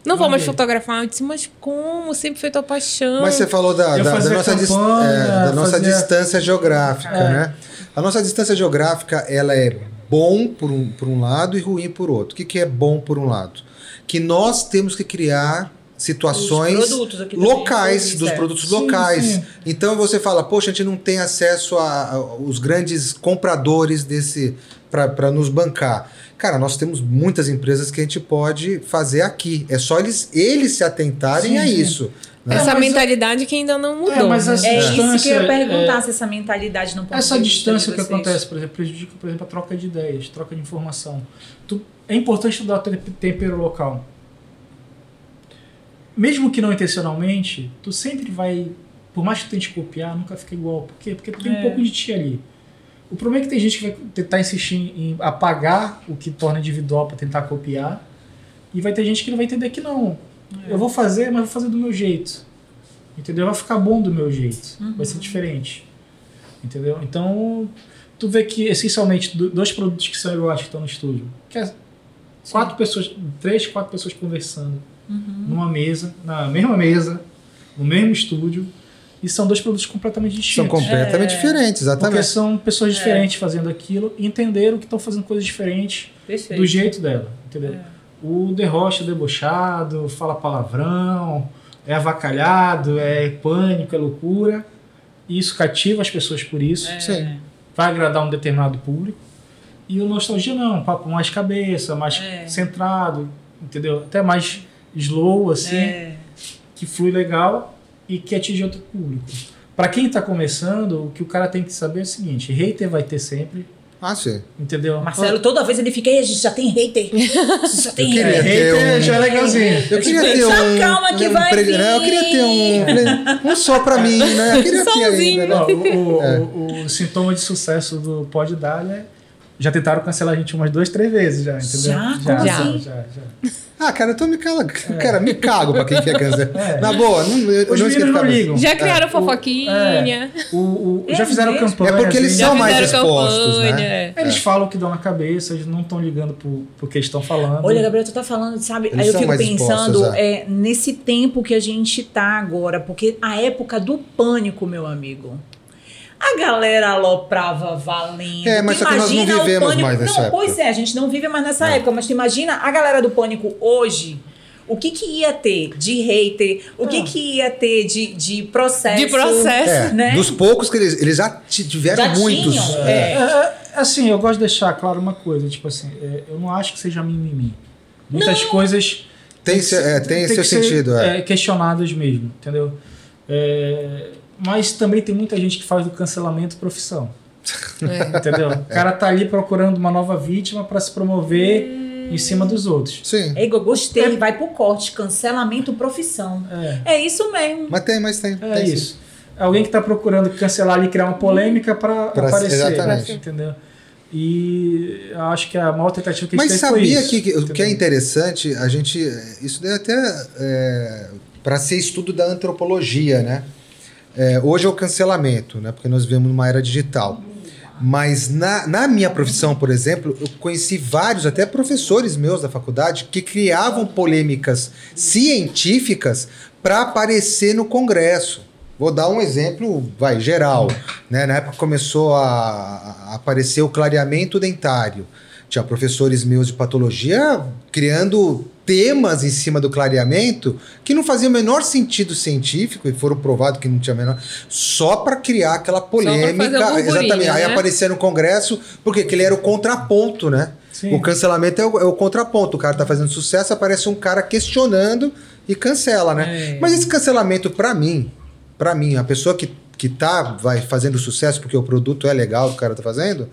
Não vou mais fotografar. Eu disse, mas como? Sempre foi tua paixão. Mas você falou da, da- da nossa, dis- é, da nossa fazia- distância geográfica, É. né? A nossa distância geográfica, ela é bom por um, por um lado e ruim por outro. O que, que é bom por um lado? Que nós temos que criar situações locais, dos produtos locais. sim. Então você fala, poxa, a gente não tem acesso a- aos grandes compradores desse para nos bancar. Cara, nós temos muitas empresas que a gente pode fazer aqui. É só eles, eles se atentarem Sim, a isso. Né? Essa É, mas mentalidade que ainda não mudou. É, mas né? essa É isso que eu ia distância, perguntar, é- se essa mentalidade não pode Essa distância que acontece, por exemplo, prejudica, por exemplo, a troca de ideias, troca de informação. Tu- é importante tu dar te- tempero local. Mesmo que não intencionalmente, tu sempre vai, por mais que tu tente copiar, nunca fica igual. Por quê? Porque tu tem É. um pouco de ti ali. O problema é que tem gente que vai tentar insistir em apagar o que torna individual para tentar copiar, e vai ter gente que não vai entender que não. É. Eu vou fazer, mas vou fazer do meu jeito. Entendeu? Vai ficar bom do meu jeito. Uhum. Vai ser diferente. Entendeu? Então, tu vê que essencialmente do- dois produtos que são iguais que estão no estúdio. Que é quatro pessoas, três, quatro pessoas conversando Uhum. numa mesa, na mesma mesa, no mesmo estúdio, e são dois produtos completamente São distintos. completamente É. diferentes, Porque exatamente. são pessoas diferentes fazendo aquilo e entenderam que estão fazendo coisas diferentes Perfeito. do jeito dela, entendeu? É. O The Rocha é debochado, fala palavrão, é avacalhado, é pânico, é loucura. Isso cativa as pessoas por isso. É. Vai agradar um determinado público. E o Nostalgia não, um papo mais cabeça, mais É. centrado, entendeu? Até mais slow, assim, É. que flui legal e que atinge outro público. Pra quem tá começando, o que o cara tem que saber é o seguinte: hater vai ter sempre, Ah, sim. entendeu? Marcelo, toda vez ele fica, "Ei, a gente já tem hater. Já tem Eu hater. ter hater um- já é legalzinho. Eu queria Tipo, ter um. calma que um vai pre- vir. né, Eu queria ter um. Um só pra mim, né? Eu queria ter Sozinho. ainda, né? O, o- É. o- o sintoma de sucesso do Pode Dar é. Já tentaram cancelar a gente umas duas, três vezes já, entendeu? Já? Já, Como já, assim? já, já. Ah, cara, eu tô me cala... Cara, me cago pra quem quer câncer. É. Na boa, não, eu, eu Os não meninos não ligam. Já criaram É, fofoquinha. O, o- É já fizeram campanha. É porque eles assim, são mais expostos, campanha. né? Eles falam o que dão na cabeça, eles não estão ligando pro, pro que eles estão falando. Olha, Gabriel, tu tá falando, sabe? Eles Aí eu fico pensando expostos, é, nesse tempo que a gente tá agora, porque a época do pânico, meu amigo. A galera aloprava valendo. É, mas que nós não imagina o vivemos pânico- mais nessa Não, época. pois é, a gente não vive mais nessa época, mas tu imagina a galera do pânico hoje. O que que ia ter de hater? O que Ah. que ia ter de, de processo? De processo. É, né? dos poucos que eles, eles já tiveram Já muitos. tinham, É, é. é, é, assim, eu gosto de deixar claro uma coisa, tipo assim, é, eu não acho que seja mimimi. Muitas coisas Tem, é, ser- tem que seu ser, sentido, é. é, questionadas mesmo, entendeu? É, mas também tem muita gente que faz do cancelamento profissão, É. entendeu? O cara tá ali procurando uma nova vítima para se promover em cima dos outros. Sim. Ego, eu gostei, É. vai pro corte, cancelamento profissão. É, É isso mesmo. Mas tem, mas tem. é tem isso. É alguém que tá procurando cancelar ali, criar uma polêmica para Pra- aparecer, exatamente. entendeu? E eu acho que a maior tentativa que a gente Mas fez foi sabia isso, que, o que é interessante, a gente. Isso daí até é, para ser estudo da antropologia, né? É, hoje é o cancelamento, né? Porque nós vivemos numa era digital. Mas na, na minha profissão, por exemplo, eu conheci vários, até professores meus da faculdade, que criavam polêmicas científicas para aparecer no Congresso. Vou dar um exemplo, vai, geral. Né? Na época começou a, a aparecer o clareamento dentário. Tinha professores meus de patologia criando temas em cima do clareamento que não faziam o menor sentido científico e foram provados que não tinha menor. Só para criar aquela polêmica. um exatamente. Aí né? aparecia no Congresso, porque que ele era o contraponto, né? Sim. O cancelamento é o, é o contraponto. O cara tá fazendo sucesso, aparece um cara questionando e cancela, né? É. Mas esse cancelamento, para mim, para mim, a pessoa que, que tá vai fazendo sucesso porque o produto é legal, o cara tá fazendo,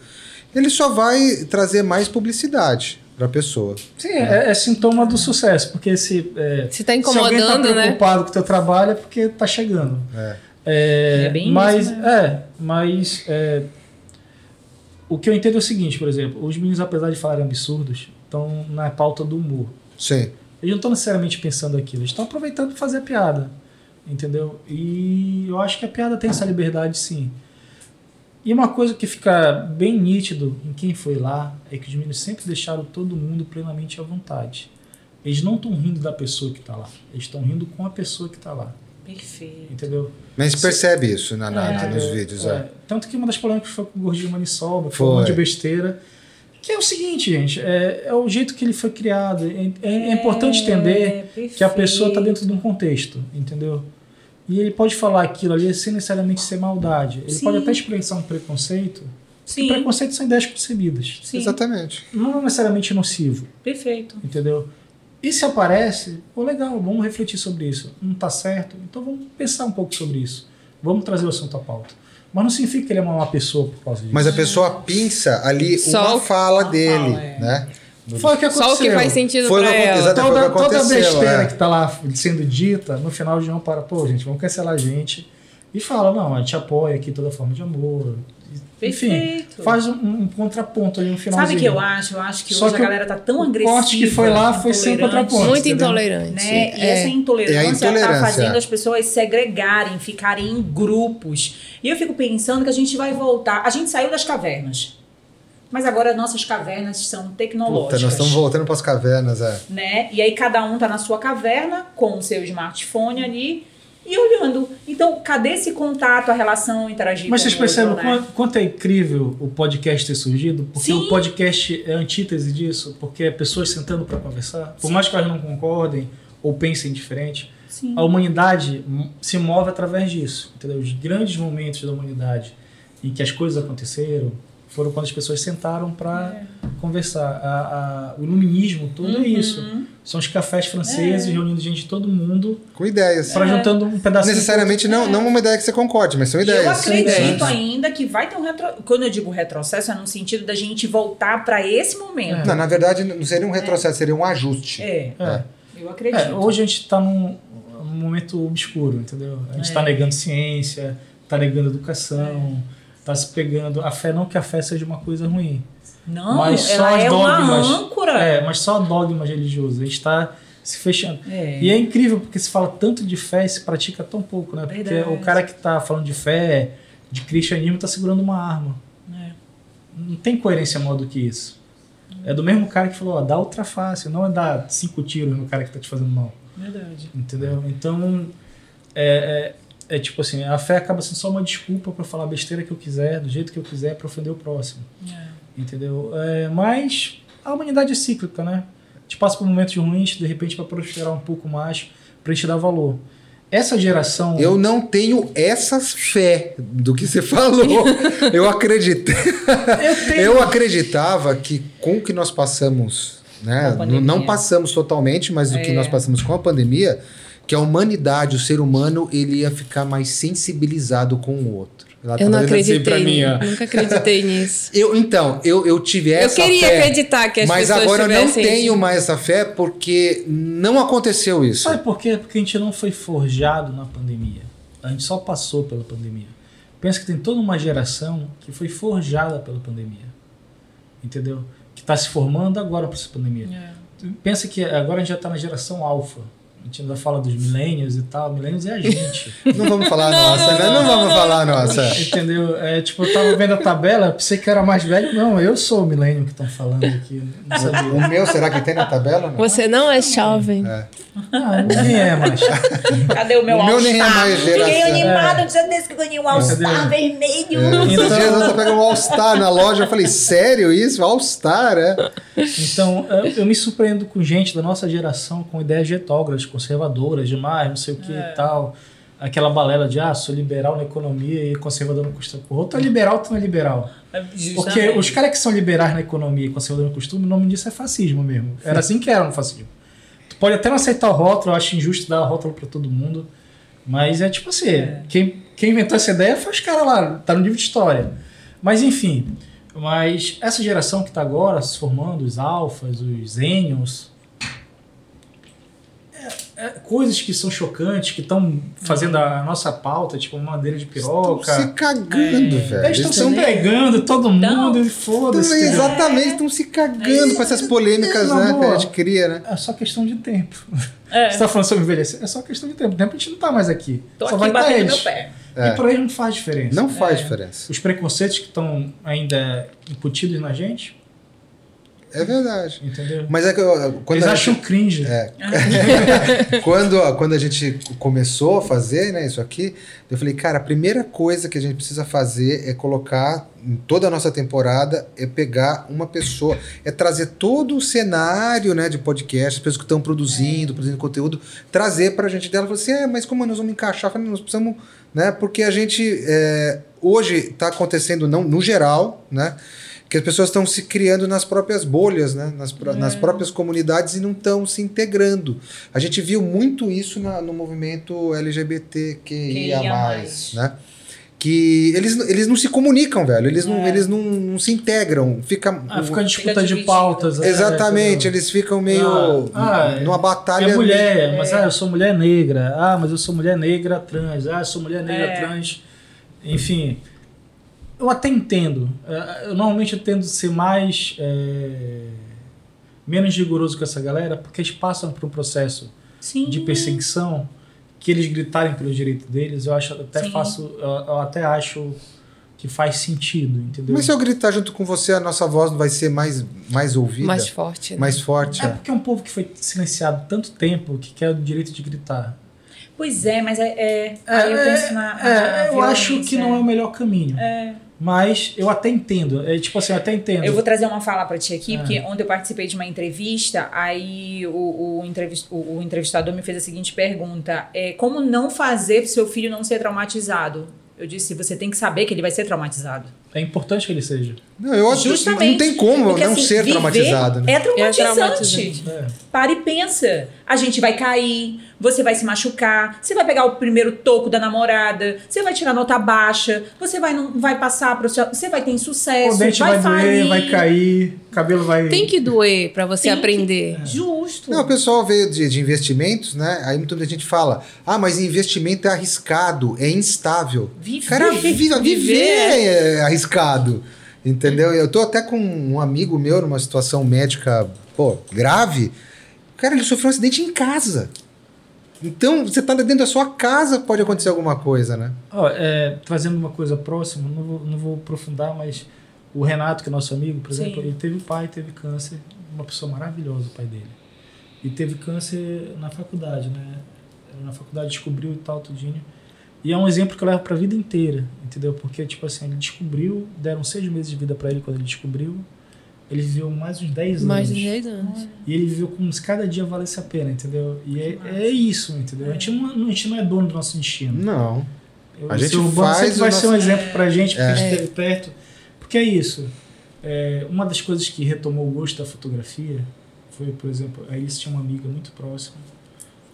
ele só vai trazer mais publicidade pra pessoa. Sim, é, é sintoma do sucesso, porque se, é, Se tá se alguém tá incomodando, né? preocupado com o teu trabalho é porque tá chegando. É. É, É bem mas, isso, né? é, mas é, o que eu entendo é o seguinte, por exemplo, os meninos, apesar de falarem absurdos, estão na pauta do humor. Sim. Eles não estão necessariamente pensando aquilo, eles estão aproveitando para fazer a piada. Entendeu? E eu acho que a piada tem essa liberdade sim. E uma coisa que fica bem nítido em quem foi lá é que os meninos sempre deixaram todo mundo plenamente à vontade. eles não estão rindo da pessoa que está lá. Eles estão rindo com a pessoa que está lá. Perfeito. Entendeu? Mas você percebe isso na Nata, É, nos vídeos. é. É. Tanto que uma das polêmicas foi com o Gordinho Maniçoba, foi Foi. um monte de besteira. Que é o seguinte, gente, é, é o jeito que ele foi criado. É, é- é importante entender que a pessoa está dentro de um contexto, entendeu? E ele pode falar aquilo ali sem necessariamente ser maldade. Ele Sim. pode até expressar um preconceito. Sim. E preconceito são ideias concebidas. Sim. Exatamente. Não é necessariamente nocivo, Perfeito. entendeu? E se aparece, pô, legal, vamos refletir sobre isso. Não tá certo? Então vamos pensar um pouco sobre isso. Vamos trazer o assunto à pauta. Mas não significa que ele é uma má pessoa por causa disso. Mas a pessoa pinça ali Só uma o- fala dele, fala, é. né? Foi o que aconteceu. Só o que faz sentido Foi o pra ela. Toda, Foi o que toda besteira é. que tá lá sendo dita, no final de um para, pô, gente, vamos cancelar a gente. E fala, não, a gente apoia aqui toda forma de amor. Enfim, Perfeito. faz um, um contraponto ali no finalzinho. Sabe o que eu acho? Eu acho que Só hoje que a o- galera tá tão o agressiva. corte que foi lá foi sem contraponto. Muito entendeu? intolerante. Né? E É. essa intolerância, É a intolerância, tá fazendo as pessoas segregarem, ficarem em grupos. E eu fico pensando que a gente vai voltar. A gente saiu das cavernas. Mas agora nossas cavernas são tecnológicas. Puta, nós estamos voltando para as cavernas, é. né? E aí cada um tá na sua caverna com o seu smartphone ali e olhando. Então, cadê esse contato, a relação interagir Mas com vocês o outro, percebem né? quanto, é incrível o podcast ter surgido? Porque Sim. o podcast é a antítese disso, porque é pessoas sentando para conversar, por Sim. mais que elas não concordem ou pensem diferente, Sim. a humanidade se move através disso, entendeu? Os grandes momentos da humanidade em que as coisas aconteceram foram quando as pessoas sentaram para conversar. A- a- o iluminismo todo é isso. Uhum. São os cafés franceses É. reunindo gente de todo mundo Com ideias. para juntando um pedacinho. Necessariamente não, não uma ideia que você concorde, mas são E eu ideias. acredito ainda que vai ter um retro... Quando eu digo retrocesso, é no sentido da gente voltar para esse momento. Não, na verdade, não seria um retrocesso, seria um ajuste. É, É. eu acredito. É, hoje a gente está num, num momento obscuro, entendeu? A gente está É. negando ciência, está negando educação, está se pegando. A fé, não que a fé seja uma coisa ruim. Não, mas só ela é dogmas. uma âncora. É, mas só dogmas religiosos. A gente está se fechando. É. E é incrível porque se fala tanto de fé e se pratica tão pouco, né? Porque Verdade. o cara que está falando de fé, de cristianismo, está segurando uma arma. É. Não tem coerência maior do que isso. É do mesmo cara que falou, ó, dá outra face, não é dar cinco tiros no cara que tá te fazendo mal. Verdade. Entendeu? Então, é, é, é tipo assim, a fé acaba sendo só uma desculpa para falar a besteira que eu quiser, do jeito que eu quiser, para ofender o próximo. É. Entendeu? É, mas a humanidade é cíclica, né? A gente passa por momentos ruins, de repente, para prosperar um pouco mais, pra gente dar valor. Essa geração. Eu não tenho essa fé do que você falou. eu acredito. Eu tenho- Eu acreditava que com o que nós passamos, né? Não, passamos totalmente, mas o que É. nós passamos com a pandemia, que a humanidade, o ser humano, ele ia ficar mais sensibilizado com o outro. Ela Eu tá não assim acreditei. pra mim. Nunca acreditei nisso. Eu, então, eu, eu tive Eu essa queria fé, acreditar que as mas pessoas agora eu não tenho mais essa fé porque não aconteceu isso. Sabe por quê? Porque a gente não foi forjado na pandemia. A gente só passou pela pandemia. Pensa que tem toda uma geração que foi forjada pela pandemia. Entendeu? Que está se formando agora para essa pandemia. É. Pensa que agora a gente já está na geração alfa. A gente ainda fala dos millennials e tal. Millennials é a gente. Não vamos falar nossa, né? Não, vamos falar nossa. Entendeu? É, tipo, eu tava vendo a tabela, pensei que era mais velho. Não, eu sou o millennial que estão falando aqui. Não sabia. O meu, será que tem na tabela? Não? Você não é jovem. É. Ah, ninguém é mais. Cadê o meu O meu nem é All-Star? mais Fiquei geração. animado um dia desse que eu ganhei um All-Star vermelho. É, esses Então- dias eu pegando um All-Star na loja, eu falei, sério isso? All-Star, é? Então, eu, eu me surpreendo com gente da nossa geração com ideias retógrafas, conservadoras demais, não sei o que É. e tal. Aquela balela de, ah, sou liberal na economia e conservador no costume. Porra, tu é liberal, tu não é liberal. Porque Justamente. os caras que são liberais na economia e conservador no costume, o nome disso é fascismo mesmo. Era assim que era no fascismo. Tu pode até não aceitar o rótulo, eu acho injusto dar rótulo pra todo mundo. Mas é tipo assim, É. quem, quem inventou essa ideia foi os caras lá, tá no livro de história. Mas enfim, mas essa geração que tá agora se formando, os alfas, os zênios, é, é coisas que são chocantes, que estão fazendo a nossa pauta, tipo madeira de Estão piroca. se cagando, É. velho. Eles estão se Estão- pregando todo mundo Não. e foda-se. estão- entendeu? Exatamente, estão se cagando com essas polêmicas Na né, que a gente cria, né? É só questão de tempo. É. Você tá falando sobre envelhecer? É só questão de tempo. O tempo a gente não tá mais aqui. Tô só aqui vai estar batendo eles. meu pé. É. E pra eles não faz diferença. Não faz É. diferença. Os preconceitos que estão ainda incutidos na gente, É verdade. Entendeu? Mas é que eu- quando Eles a acham gente, cringe. É. quando, quando a gente começou a fazer né, isso aqui, eu falei, cara, a primeira coisa que a gente precisa fazer é colocar em toda a nossa temporada é pegar uma pessoa, é trazer todo o cenário né, de podcast, as pessoas que estão produzindo, produzindo conteúdo, trazer pra gente dela. Falei assim, é, mas como nós vamos encaixar? Falei, nós precisamos, né? Porque a gente é, hoje está acontecendo não, no geral, né? Que as pessoas estão se criando nas próprias bolhas, né? nas, pró- nas próprias comunidades e não estão se integrando. A gente viu muito isso na- no movimento LGBTQIA+, né? Que eles, eles não se comunicam, velho. Eles, não, É. eles não, não se integram. Fica, Ah, fica uma disputa Fica de pautas. é, Exatamente, entendeu? eles ficam meio Ah, ah, numa batalha. É mulher, mas ah, eu sou mulher negra. Ah, mas eu sou mulher negra trans. Ah, eu sou mulher negra É. trans. Enfim, eu até entendo. Eh, Eu normalmente eu tendo ser mais. eh, menos rigoroso com essa galera, porque eles passam por um processo Sim. de perseguição que eles gritarem pelo direito deles. Eu acho até Sim. faço. Eu, eu até acho que faz sentido, entendeu? Mas se eu gritar junto com você, a nossa voz não vai ser mais, mais ouvida? Mais forte. né? mais forte? É é. porque é um povo que foi silenciado tanto tempo que quer o direito de gritar. Pois é, mas é. é- aí eu penso na. na É, eu acho que não é o melhor caminho. É. Mas eu até entendo. É, tipo assim, eu até entendo. Eu vou trazer uma fala pra ti aqui, Ah. porque ontem eu participei de uma entrevista, aí o, o, entrevist, o, o entrevistador me fez a seguinte pergunta: é, como não fazer pro seu filho não ser traumatizado? Eu disse, você tem que saber que ele vai ser traumatizado. É importante que ele seja. Não, eu acho que Justamente. não tem como Porque, não assim, ser viver traumatizado. Né? É traumatizante. É traumatizante. É. Para e pensa. A gente vai cair, você vai se machucar, você vai pegar o primeiro toco da namorada, você vai tirar nota baixa, você vai não vai passar para você vai ter O insucesso, dente vai, vai, doer, falir. vai cair, o cabelo vai. Tem que doer pra você Tem que- aprender. Justo. Não, o pessoal veio de, de investimentos, né? Aí muita gente fala: ah, mas investimento é arriscado, é instável. Viver. Cara, viver, viver é arriscado. Entendeu? Eu tô até com um amigo meu numa situação médica, pô, grave. Cara, ele sofreu um acidente em casa. Então, você tá dentro da sua casa, pode acontecer alguma coisa, né? Ó, é, trazendo uma coisa próxima, não vou, não vou aprofundar, mas o Renato, que é nosso amigo, por exemplo, Sim. ele teve pai, teve câncer, uma pessoa maravilhosa, o pai dele. E teve câncer na faculdade, né? Na faculdade descobriu e tal, tudinho. E é um exemplo que eu levo pra vida inteira, entendeu? Porque, tipo assim, ele descobriu, deram seis meses de vida pra ele quando ele descobriu. Ele viveu mais uns 10 anos. Mais de 10 anos. E ele viveu como se cada dia valesse a pena, entendeu? E é, é isso, entendeu? A, gente não, a gente não é dono do nosso destino. Não. Eu- A o gente faz sempre vai nosso- ser um exemplo pra gente, porque É. a gente esteve perto. Porque é isso. É, uma das coisas que retomou o gosto da fotografia foi, por exemplo, a Elis tinha uma amiga muito próxima,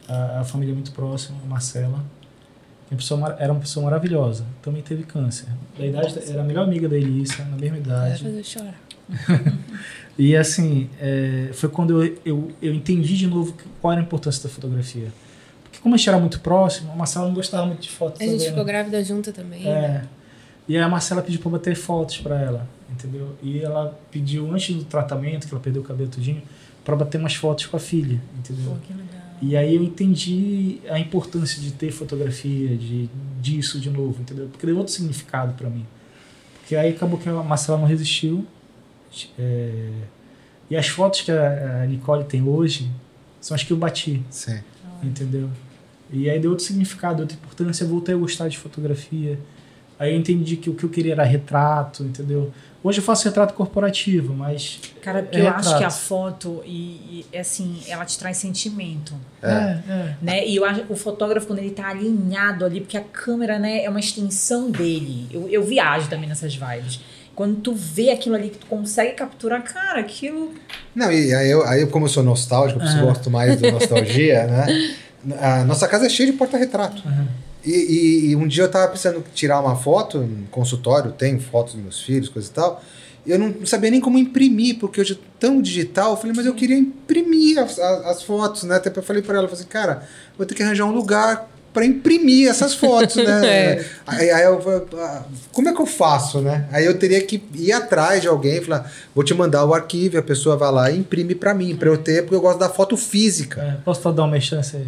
a, a família muito próxima, a Marcela. Pessoa era uma pessoa maravilhosa. Também teve câncer. Da idade, era a melhor amiga da Elissa, na mesma Vai idade. fazer eu chorar. E assim, é, foi quando eu, eu, eu entendi de novo qual era a importância da fotografia. Porque como a gente era muito próximo, a Marcela não gostava muito de fotos. A gente também, ficou né? grávida junto também. É. E aí a Marcela pediu pra eu bater fotos pra ela, entendeu? E ela pediu, antes do tratamento, que ela perdeu o cabelo tudinho, pra bater umas fotos com a filha, entendeu? Pô, que legal. E aí eu entendi a importância de ter fotografia, de disso de novo, entendeu? Porque deu outro significado pra mim. Porque aí acabou que a Marcela não resistiu. é, E as fotos que a Nicole tem hoje são as que eu bati, Sim. entendeu? E aí deu outro significado, outra importância, eu voltei a gostar de fotografia. Aí eu entendi que o que eu queria era retrato, entendeu? Hoje eu faço retrato corporativo, mas Cara, porque É eu acho que a foto, e, e, assim, ela te traz sentimento. é, é. Né? E eu acho o fotógrafo, quando ele tá alinhado ali, porque a câmera né, é uma extensão dele. Eu, eu viajo também nessas vibes. Quando tu vê aquilo ali que tu consegue capturar, cara, aquilo. Não, e aí, eu, aí como eu sou nostálgico, eu Aham. gosto mais de nostalgia, né? A nossa casa é cheia de porta-retrato. Aham. E, e- e um dia eu tava precisando tirar uma foto no consultório, tenho fotos dos meus filhos, coisa e tal. E eu não sabia nem como imprimir, porque hoje é tão digital. Eu falei, mas eu queria imprimir as, as- as fotos, né? Até eu falei para ela, eu falei assim, cara, vou ter que arranjar um lugar para imprimir essas fotos, né? É. aí, aí eu falei, ah, como é que eu faço, né? Aí eu teria que ir atrás de alguém e falar, vou te mandar o arquivo, e a pessoa vai lá e imprime para mim, para eu ter, porque eu gosto da foto física. É, posso dar uma chance aí?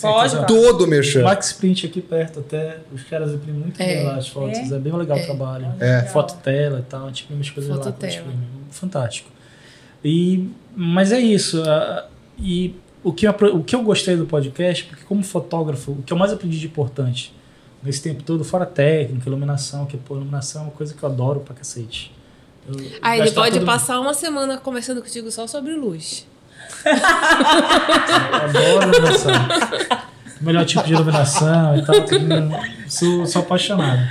Pode. Todo merchan. Max Print aqui perto até, os caras imprimem muito É. bem lá as fotos, é, bem legal o trabalho. É. Foto tela e tal, tipo umas coisas lá. Foto que eles tela. imprimem. Fantástico. E, mas é isso. ah, e o que, eu, o que eu gostei do podcast, porque como fotógrafo, o que eu mais aprendi de importante nesse tempo todo, fora técnica, iluminação, que pô, iluminação é uma coisa que eu adoro pra cacete. Eu Aí ele pode passar uma semana conversando contigo só sobre luz. Eu adoro iluminação. Melhor tipo de iluminação e tal. tudo, Sou, sou apaixonado.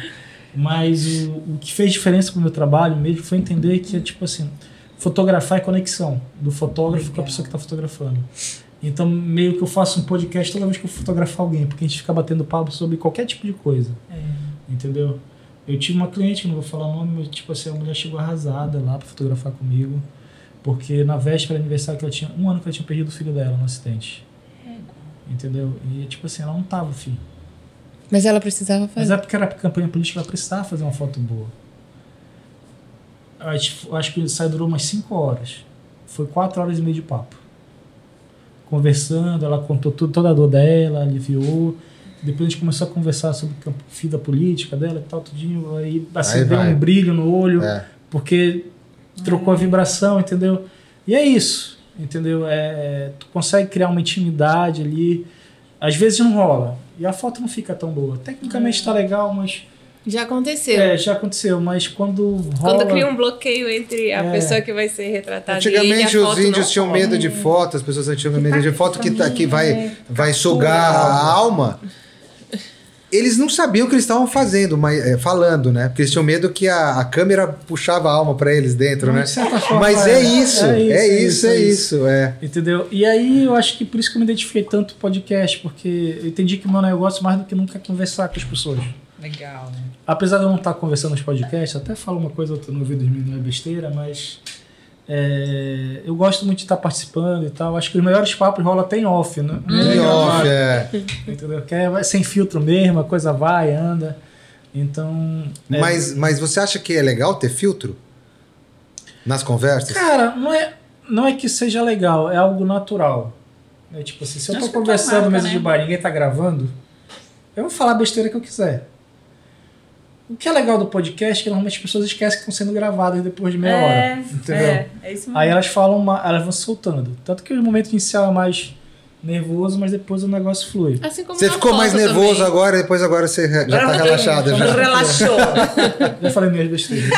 Mas o, o que fez diferença pro meu trabalho mesmo foi entender que é tipo assim, fotografar é conexão do fotógrafo com a Legal. pessoa que está fotografando. Então, meio que eu faço um podcast toda vez que eu fotografar alguém, porque a gente fica batendo papo sobre qualquer tipo de coisa. Entendeu? Eu tive uma cliente, que não vou falar o nome, mas tipo assim, a mulher chegou arrasada lá para fotografar comigo, porque na véspera do aniversário que ela tinha, um ano que ela tinha perdido o filho dela no acidente. Entendeu? E tipo assim, ela não tava, filho. Mas ela precisava Mas fazer. é porque era campanha política, ela precisava fazer uma foto boa. Acho, acho que o ensaio durou umas 5 horas. Foi 4 horas e meia de papo. Conversando, ela contou tudo, toda a dor dela, aliviou. Depois a gente começou a conversar sobre o campo- fio da política dela e tal, tudinho. Aí acendeu vai. um brilho no olho, É. porque trocou a vibração, entendeu? E é isso, entendeu? É, tu consegue criar uma intimidade ali. Às vezes não rola. E a foto não fica tão boa. Tecnicamente tá legal, mas Já aconteceu. é, já aconteceu, mas quando rola. Quando cria um bloqueio entre a É. pessoa que vai ser retratada Antigamente e a os foto índios não tinham medo de foto, as pessoas tinham medo de foto que, tá, que vai, é, vai sugar a alma. Eles não sabiam o que eles estavam fazendo, mas, é, falando, né? Porque eles tinham medo que a, a câmera puxava a alma pra eles dentro, né? De certa forma, Mas é isso, é isso, é isso, é. Entendeu? E aí eu acho que por isso que eu me identifiquei tanto com o podcast, porque eu entendi que o meu negócio mais do que nunca é conversar com as pessoas. Legal, né? Apesar de eu não estar conversando nos podcasts, até falo uma coisa ou outra no ouvido dos meninos, não é besteira, mas é, eu gosto muito de estar participando e tal. Acho que os melhores papos rolam até em off, né? Em off, é. Entendeu? Que é vai sem filtro mesmo, a coisa vai, anda. Então. é- Mas, mas você acha que é legal ter filtro? Nas conversas? Cara, não é, não é que seja legal, é algo natural. É tipo assim, se eu Acho tô é conversando marca, mesa né? de bar e ninguém tá gravando, eu vou falar a besteira que eu quiser. O que é legal do podcast é que normalmente as pessoas esquecem que estão sendo gravadas depois de meia hora. Entendeu? É, é isso mesmo. Aí elas falam, uma, elas vão soltando. Tanto que o momento inicial é mais nervoso, mas depois o negócio flui. Assim como Você ficou mais nervoso também. agora, depois agora você já tá relaxada. Já. Relaxou. Já falei minhas besteiras.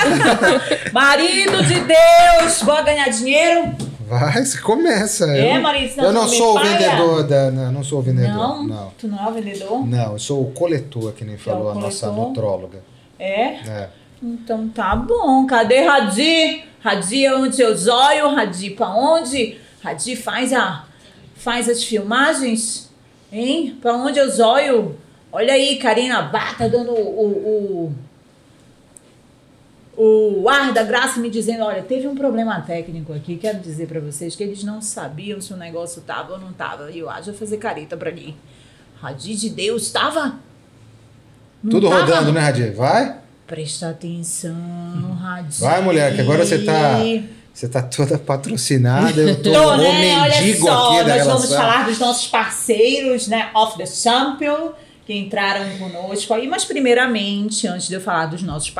Marido de Deus, bora ganhar dinheiro? Vai, você começa. É, senão eu não sou o paga? vendedor da. Não, não sou o vendedor. Não? Não. Tu não é o vendedor? Não, eu sou o coletor, que nem falou a nossa coletor? nutróloga. É? É. Então tá bom. Cadê Radi? Radi é onde eu zóio? Radi pra onde? Radi faz a faz as filmagens? Hein? Pra onde eu zóio? Olha aí, Karina Bá tá dando o, o, o ar da graça me dizendo, olha, teve um problema técnico aqui, quero dizer pra vocês que eles não sabiam se o negócio tava ou não tava. E eu acho fazer careta pra mim. Radi de Deus, tava? Não Tudo tava? rodando, né, Radir? Vai? Presta atenção, Radi. Vai, mulher, que agora você tá- Você tá toda patrocinada, eu tô, Tô, né? Olha só, nós vamos relação. falar dos nossos parceiros, né? Off the Sample, que entraram conosco aí. Mas, primeiramente, antes de eu falar dos nossos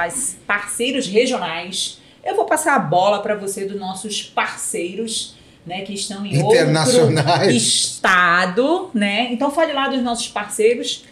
parceiros regionais, eu vou passar a bola para você dos nossos parceiros, né? Que estão em Internacionais. outro estado, né? Então, fale lá dos nossos parceiros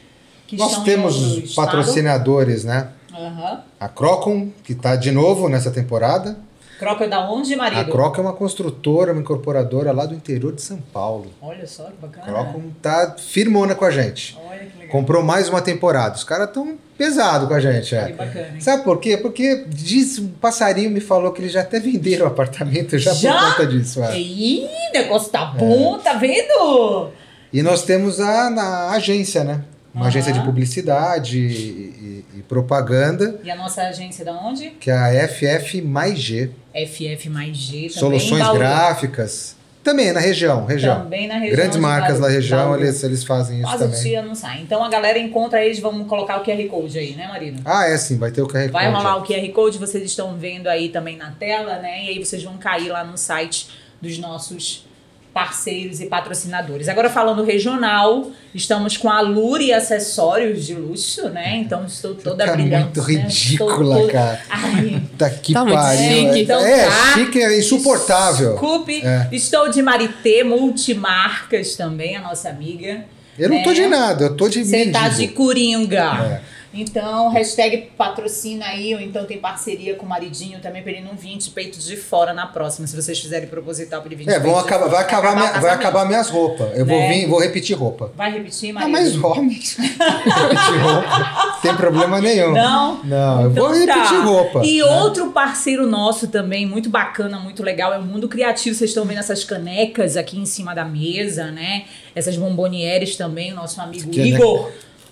que Nós temos estado. patrocinadores, né? Aham. A Crocom, que tá de novo nessa temporada. Croca da onde, A marido? Croc é uma construtora, uma incorporadora lá do interior de São Paulo. Olha só, que A bacana. Crocom tá firmona com a gente. Olha que legal. Comprou mais uma temporada. Os caras tão pesado com a gente, Que é. bacana, hein? Sabe por quê? Porque diz, um passarinho me falou que eles já até venderam o apartamento já, Já? por conta disso. é. Ih, negócio tá bom, tá vendo? E nós temos a, na agência, né? Uma Aham. agência de publicidade e, e- e propaganda, E a nossa agência da onde? que é a FF mais G. FF mais G também. Soluções Bauru. gráficas. Também na região, região. Também na região. Grandes de marcas na região, Bauru. eles, eles fazem isso Quase o também. dia não sai. Então a galera encontra eles, vamos colocar o QR Code aí, né, marido? Ah, é sim, vai ter o QR Vai Code. rolar o QR Code, vocês estão vendo aí também na tela, né? E aí vocês vão cair lá no site dos nossos parceiros e patrocinadores. Agora falando regional, estamos com a Luri Acessórios de Luxo, né? Então estou toda Tá brilhante. muito né? ridícula, Estou toda- cara. Ai, Tá que Tá muito pariu. chique. Então é, tá. chique é insuportável. Desculpe, É. estou de Marité Multimarcas também, a nossa amiga. Eu não tô né? de nada, eu tô de Você tá de. Coringa. É. Então, hashtag patrocina aí, ou então tem parceria com o maridinho também pra ele não vir de peito de fora na próxima, se vocês fizerem proposital pra ele vir de É, vão de acabar, fora. vai acabar, o minha- vai acabar minhas roupas. Eu vou Né? vir, vou repetir roupa. Vai repetir, Ah, marido? mas homens. repetir roupa. Tem problema nenhum. Não? Não, eu vou Então tá. repetir roupa. E né? outro parceiro nosso também, muito bacana, muito legal, é o Mundo Criativo. Vocês estão vendo essas canecas aqui em cima da mesa, né? Essas bombonieres também, o nosso amigo Que, né?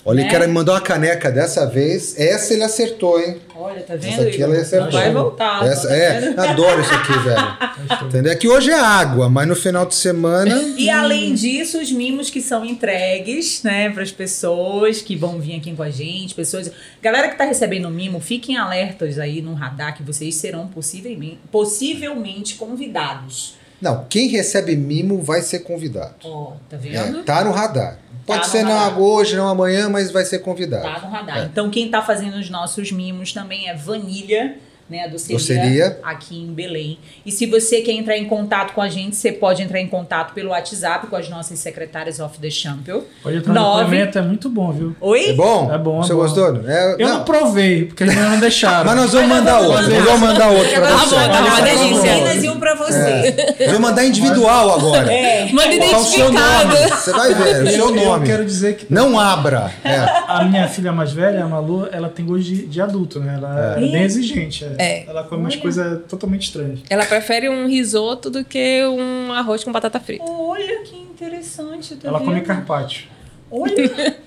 Olha, né? o cara me mandou uma caneca dessa vez. Essa ele acertou, hein? Olha, tá vendo? Essa aqui Igor? ela acertou. Vai voltar. Essa, tá é, adoro isso aqui, velho. Entendeu? É que hoje é água, mas no final de semana. E além disso, os mimos que são entregues, né, para as pessoas que vão vir aqui com a gente, pessoas, galera que tá recebendo mimo, fiquem alertas aí no radar que vocês serão possivelmente, possivelmente convidados. Não, quem recebe mimo vai ser convidado. Ó, tá É, vendo? tá no radar. Pode Tá ser não radar. hoje, não amanhã, mas vai ser convidado. Tá no radar. É. Então quem tá fazendo os nossos mimos também é Vanilha, né, a doceria, Doceria. aqui em Belém. E se você quer entrar em contato com a gente, você pode entrar em contato pelo WhatsApp com as nossas secretárias of the Champion. Pode entrar no Nove. depoimento, é muito bom, viu? Oi? É bom? É bom, é Você bom. gostou? É, Eu não, provei, porque eles não deixaram. Mas nós vamos mandar outro. vamos Nós vamos mandar outro pra Tá você. bom, tá bom. Uma tá. Meninas e um pra você. Nós vamos mandar individual agora. É. Manda Qual o seu identificado. nome? Você vai ver, o seu Eu nome. quero dizer que Não abra. É. a minha filha mais velha, a Malu, ela tem gosto de, de adulto, né? Ela é, É. bem exigente. É. É. Ela come umas coisas totalmente estranhas. Ela prefere um risoto do que um arroz com batata frita. Olha que interessante. Tá Ela come vendo? carpaccio. Olha,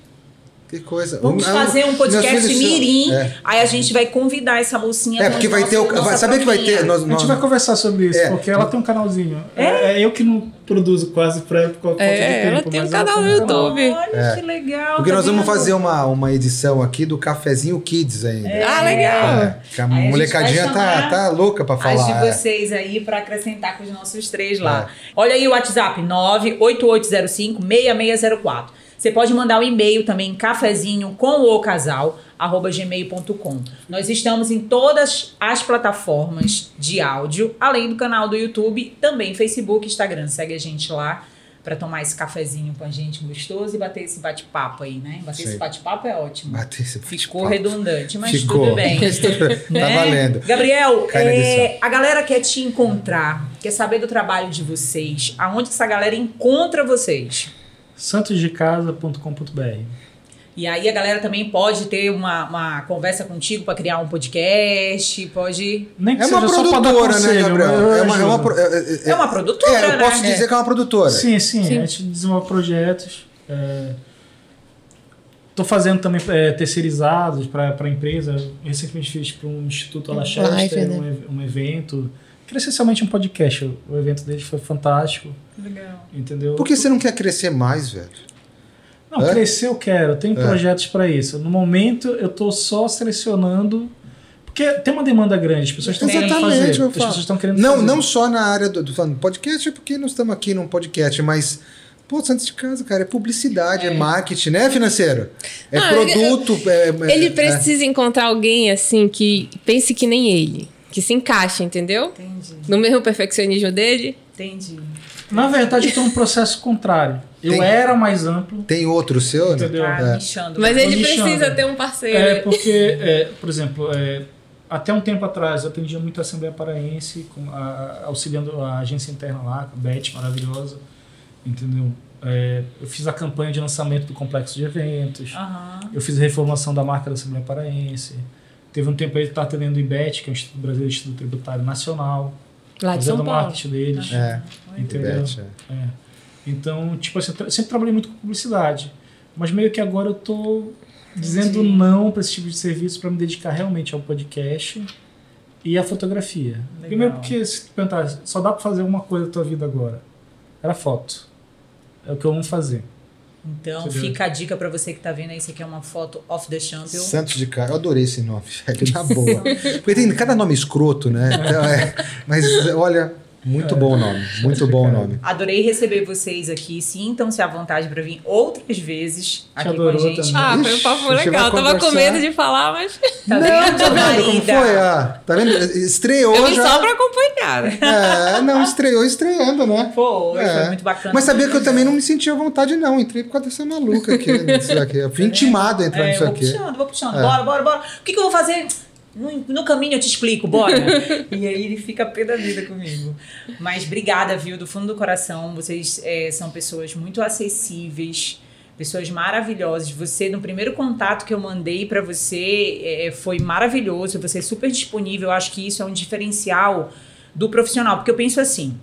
Que coisa. vamos Ah, fazer um podcast filhos- mirim. É, Aí a gente vai convidar essa mocinha. É, porque vai ter Vai, saber que vai ter. Nós, A gente nós- vai conversar sobre isso, É. porque ela tem um canalzinho. É, é eu que não produzo quase pra ela de É, ela tempo. tem um canal no um. YouTube. Olha É. que legal. porque tá nós vamos vendo? fazer uma, uma edição aqui do Cafezinho Kids ainda. Ah, legal. É, a Aí a molecadinha vai tá, tá louca pra As falar. de é. vocês aí pra acrescentar com os nossos três lá. Olha aí o WhatsApp, 98805-6604. Você pode mandar um e-mail também, cafezinho com o casal, arroba gmail.com. Nós estamos em todas as plataformas de áudio, além do canal do YouTube, também Facebook, Instagram. Segue a gente lá pra tomar esse cafezinho com a gente gostoso e bater esse bate-papo aí, né? Bater esse bate-papo é ótimo. Bater esse Ficou bate-papo. redundante, mas Ficou. tudo bem. tá né? valendo. Gabriel, é, a galera quer te encontrar, quer saber do trabalho de vocês. Aonde essa galera encontra vocês? santosdecasa.com.br E aí a galera também pode ter uma, uma conversa contigo para criar um podcast, pode... Nem que É uma produtora, né, conselho, Gabriel? eu É uma, é uma é- é- É uma produtora, É, eu né? posso dizer que é uma produtora. Sim, sim, Sim. A gente desenvolve projetos. Estou fazendo também é, terceirizados para empresa. Recentemente fiz para um Instituto Live, Alachester né? um, um evento. Que era essencialmente um podcast. O, o evento deles foi fantástico, Legal. entendeu? Por que você não quer crescer mais, velho? Não, É? crescer eu quero. Eu tenho É. projetos para isso. No momento, eu estou só selecionando. Porque tem uma demanda grande. As pessoas estão querendo Exatamente, fazer. As pessoas estão querendo Não, fazer. não só na área do, do podcast, é porque nós estamos aqui num podcast, mas. Pô, Santos de Casa, cara, é publicidade, é, marketing, né, financeiro? É Ah, produto. é- é- Ele é- precisa encontrar alguém assim que pense que nem ele, que se encaixe, entendeu? Entendi, No mesmo perfeccionismo dele. entendi. Na verdade, eu tenho um processo contrário. Eu Tem- era mais amplo. Tem outro seu, né? Entendeu? Tá É. nichando. Mas ele nichando. precisa ter um parceiro. É porque, é, por exemplo, é, até um tempo atrás eu atendia muito a Assembleia Paraense, com a- auxiliando a agência interna lá, a Beth, maravilhosa, entendeu? É, eu fiz a campanha de lançamento do complexo de eventos, Aham. eu fiz a reformulação da marca da Assembleia Paraense. Teve um tempo aí que estava atendendo o IBET, que é o Instituto Brasileiro de Instituto Tributário Nacional, Lá de fazendo São o Paulo. marketing deles. É, Entendeu? Beth, é. É. Então, tipo assim, eu tra- sempre trabalhei muito com publicidade. Mas meio que agora eu tô dizendo Entendi. não para esse tipo de serviço para me dedicar realmente ao podcast e à fotografia. Legal. Primeiro porque, se tu perguntar, só dá para fazer uma coisa da tua vida agora. Era foto. É o que eu amo fazer. Então fica a dica pra você que tá vendo aí, isso aqui é uma foto off the champion. Santos de Casa. Eu adorei esse nome, velho, na boa. Porque tem cada nome escroto, né? Então, é, mas olha, Muito bom o nome. Muito bom o nome. Adorei receber vocês aqui. Sintam-se à vontade para vir outras vezes aqui com a adorou gente. também. Ah, foi um papo vai legal. Eu tava com medo de falar, mas Tá Não, vendo, tá vendo como foi? Ah, tá vendo? Estreou eu vim já. só pra acompanhar. né? É, não, estreou estreando, né? Foi, É. foi muito bacana. Mas sabia que eu também não me sentia à vontade, não. Entrei por causa dessa maluca aqui. nisso aqui. Eu fui intimado a entrar É, nisso vou aqui. puxando, vou puxando. É. Bora, bora, bora. O que, que eu vou fazer? No, no caminho eu te explico, bora. e aí ele fica pé da vida comigo. Mas obrigada, viu, do fundo do coração. Vocês é, são pessoas muito acessíveis, pessoas maravilhosas. Você, no primeiro contato que eu mandei pra você, é, foi maravilhoso. Você é super disponível. Eu acho que isso é um diferencial do profissional. Porque eu penso assim: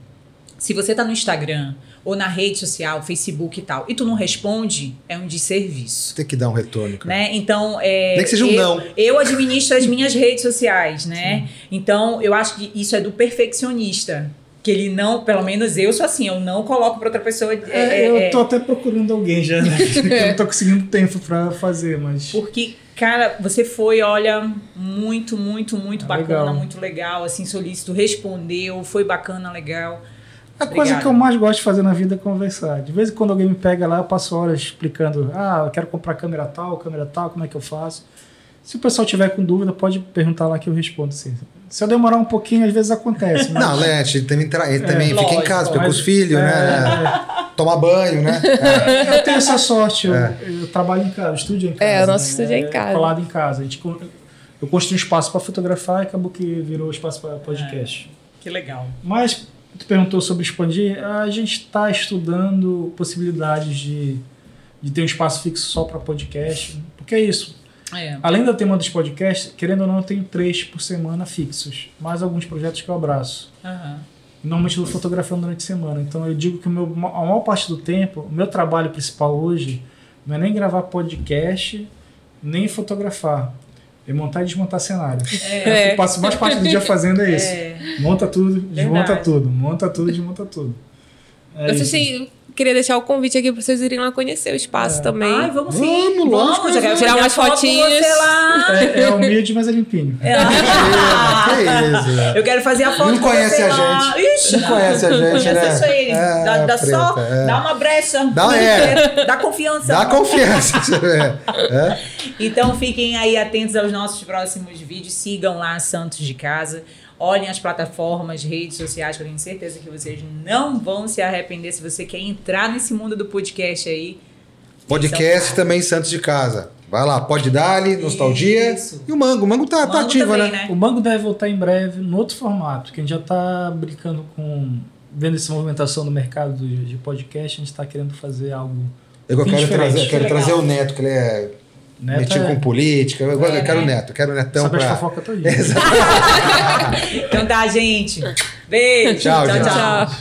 se você tá no Instagram ou na rede social, Facebook e tal, e tu não responde, é um desserviço Tem que dar um retorno, cara. né? Então, é, Nem que seja um eu, não. eu administro as minhas redes sociais, né? Então, eu acho que isso é do perfeccionista. Que ele não, pelo menos eu sou assim, eu não coloco pra outra pessoa. é, É, é, eu é, tô até procurando alguém já, né? eu não tô conseguindo tempo pra fazer, mas. Porque, cara, você foi, olha, muito, muito, muito Ah, bacana, legal. muito legal, assim, solícito, respondeu, foi bacana, legal. A coisa Obrigada. que eu mais gosto de fazer na vida é conversar. De vez em quando alguém me pega lá, eu passo horas explicando: ah, eu quero comprar câmera tal, câmera tal, como é que eu faço. Se o pessoal tiver com dúvida, pode perguntar lá que eu respondo. Assim. Se eu demorar um pouquinho, às vezes acontece. Mas... Não, Lete, ele também, tra- ele também fica em casa, fica com os filhos, é, né? Toma banho, né? É. Eu tenho essa sorte, eu, É. eu trabalho em casa, o estúdio é em casa. É, o nosso né? estúdio é em casa. colado em casa. A gente, eu construí um espaço para fotografar e acabou que virou espaço para podcast. Que legal. Mas tu perguntou sobre expandir, a gente está estudando possibilidades de, de ter um espaço fixo só para podcast. Porque é isso. É. Além da tema dos podcasts, querendo ou não, eu tenho três por semana fixos. Mais alguns projetos que eu abraço. Aham. Normalmente eu vou fotografando durante a semana. Então eu digo que o meu, a maior parte do tempo, o meu trabalho principal hoje não é nem gravar podcast, nem fotografar. É montar e desmontar cenário. É. Eu passo mais parte do dia fazendo é isso. É. Monta tudo, desmonta Verdade. tudo. Monta tudo, desmonta tudo. É eu isso. assim, queria deixar o convite aqui pra vocês irem lá conhecer o espaço É. também. Ai, vamos sim. Vamos, Vamos, já quero Tirar umas fotinhas. É, é humilde, mas é limpinho. É. isso? Eu quero fazer a foto Não conhece a lá. gente. Ixi, Não conhece a gente, conhece né? isso aí. É, dá dá só, preta, é. dá uma brecha. Dá- é. Dá confiança. Dá confiança. É? Então fiquem aí atentos aos nossos próximos vídeos. Sigam lá Santos de Casa. Olhem as plataformas, redes sociais, que eu tenho certeza que vocês não vão se arrepender se você quer entrar nesse mundo do podcast aí. Podcast também Santos de Casa. Vai lá, pode dar Nostalgia. Isso. E o Mango. O Mango tá, tá Mango ativo, também, né? O Mango deve voltar em breve no outro formato, que a gente já está brincando com. Vendo essa movimentação no mercado de podcast, a gente está querendo fazer algo. Eu quero, diferente. trazer, quero trazer o Neto, que ele é Neto metido é- com política. Eu, É, quero o né? Neto, quero Netão Sabe as pra. fofoca todinha. Então tá, gente. Beijo. Tchau, gente. Tchau.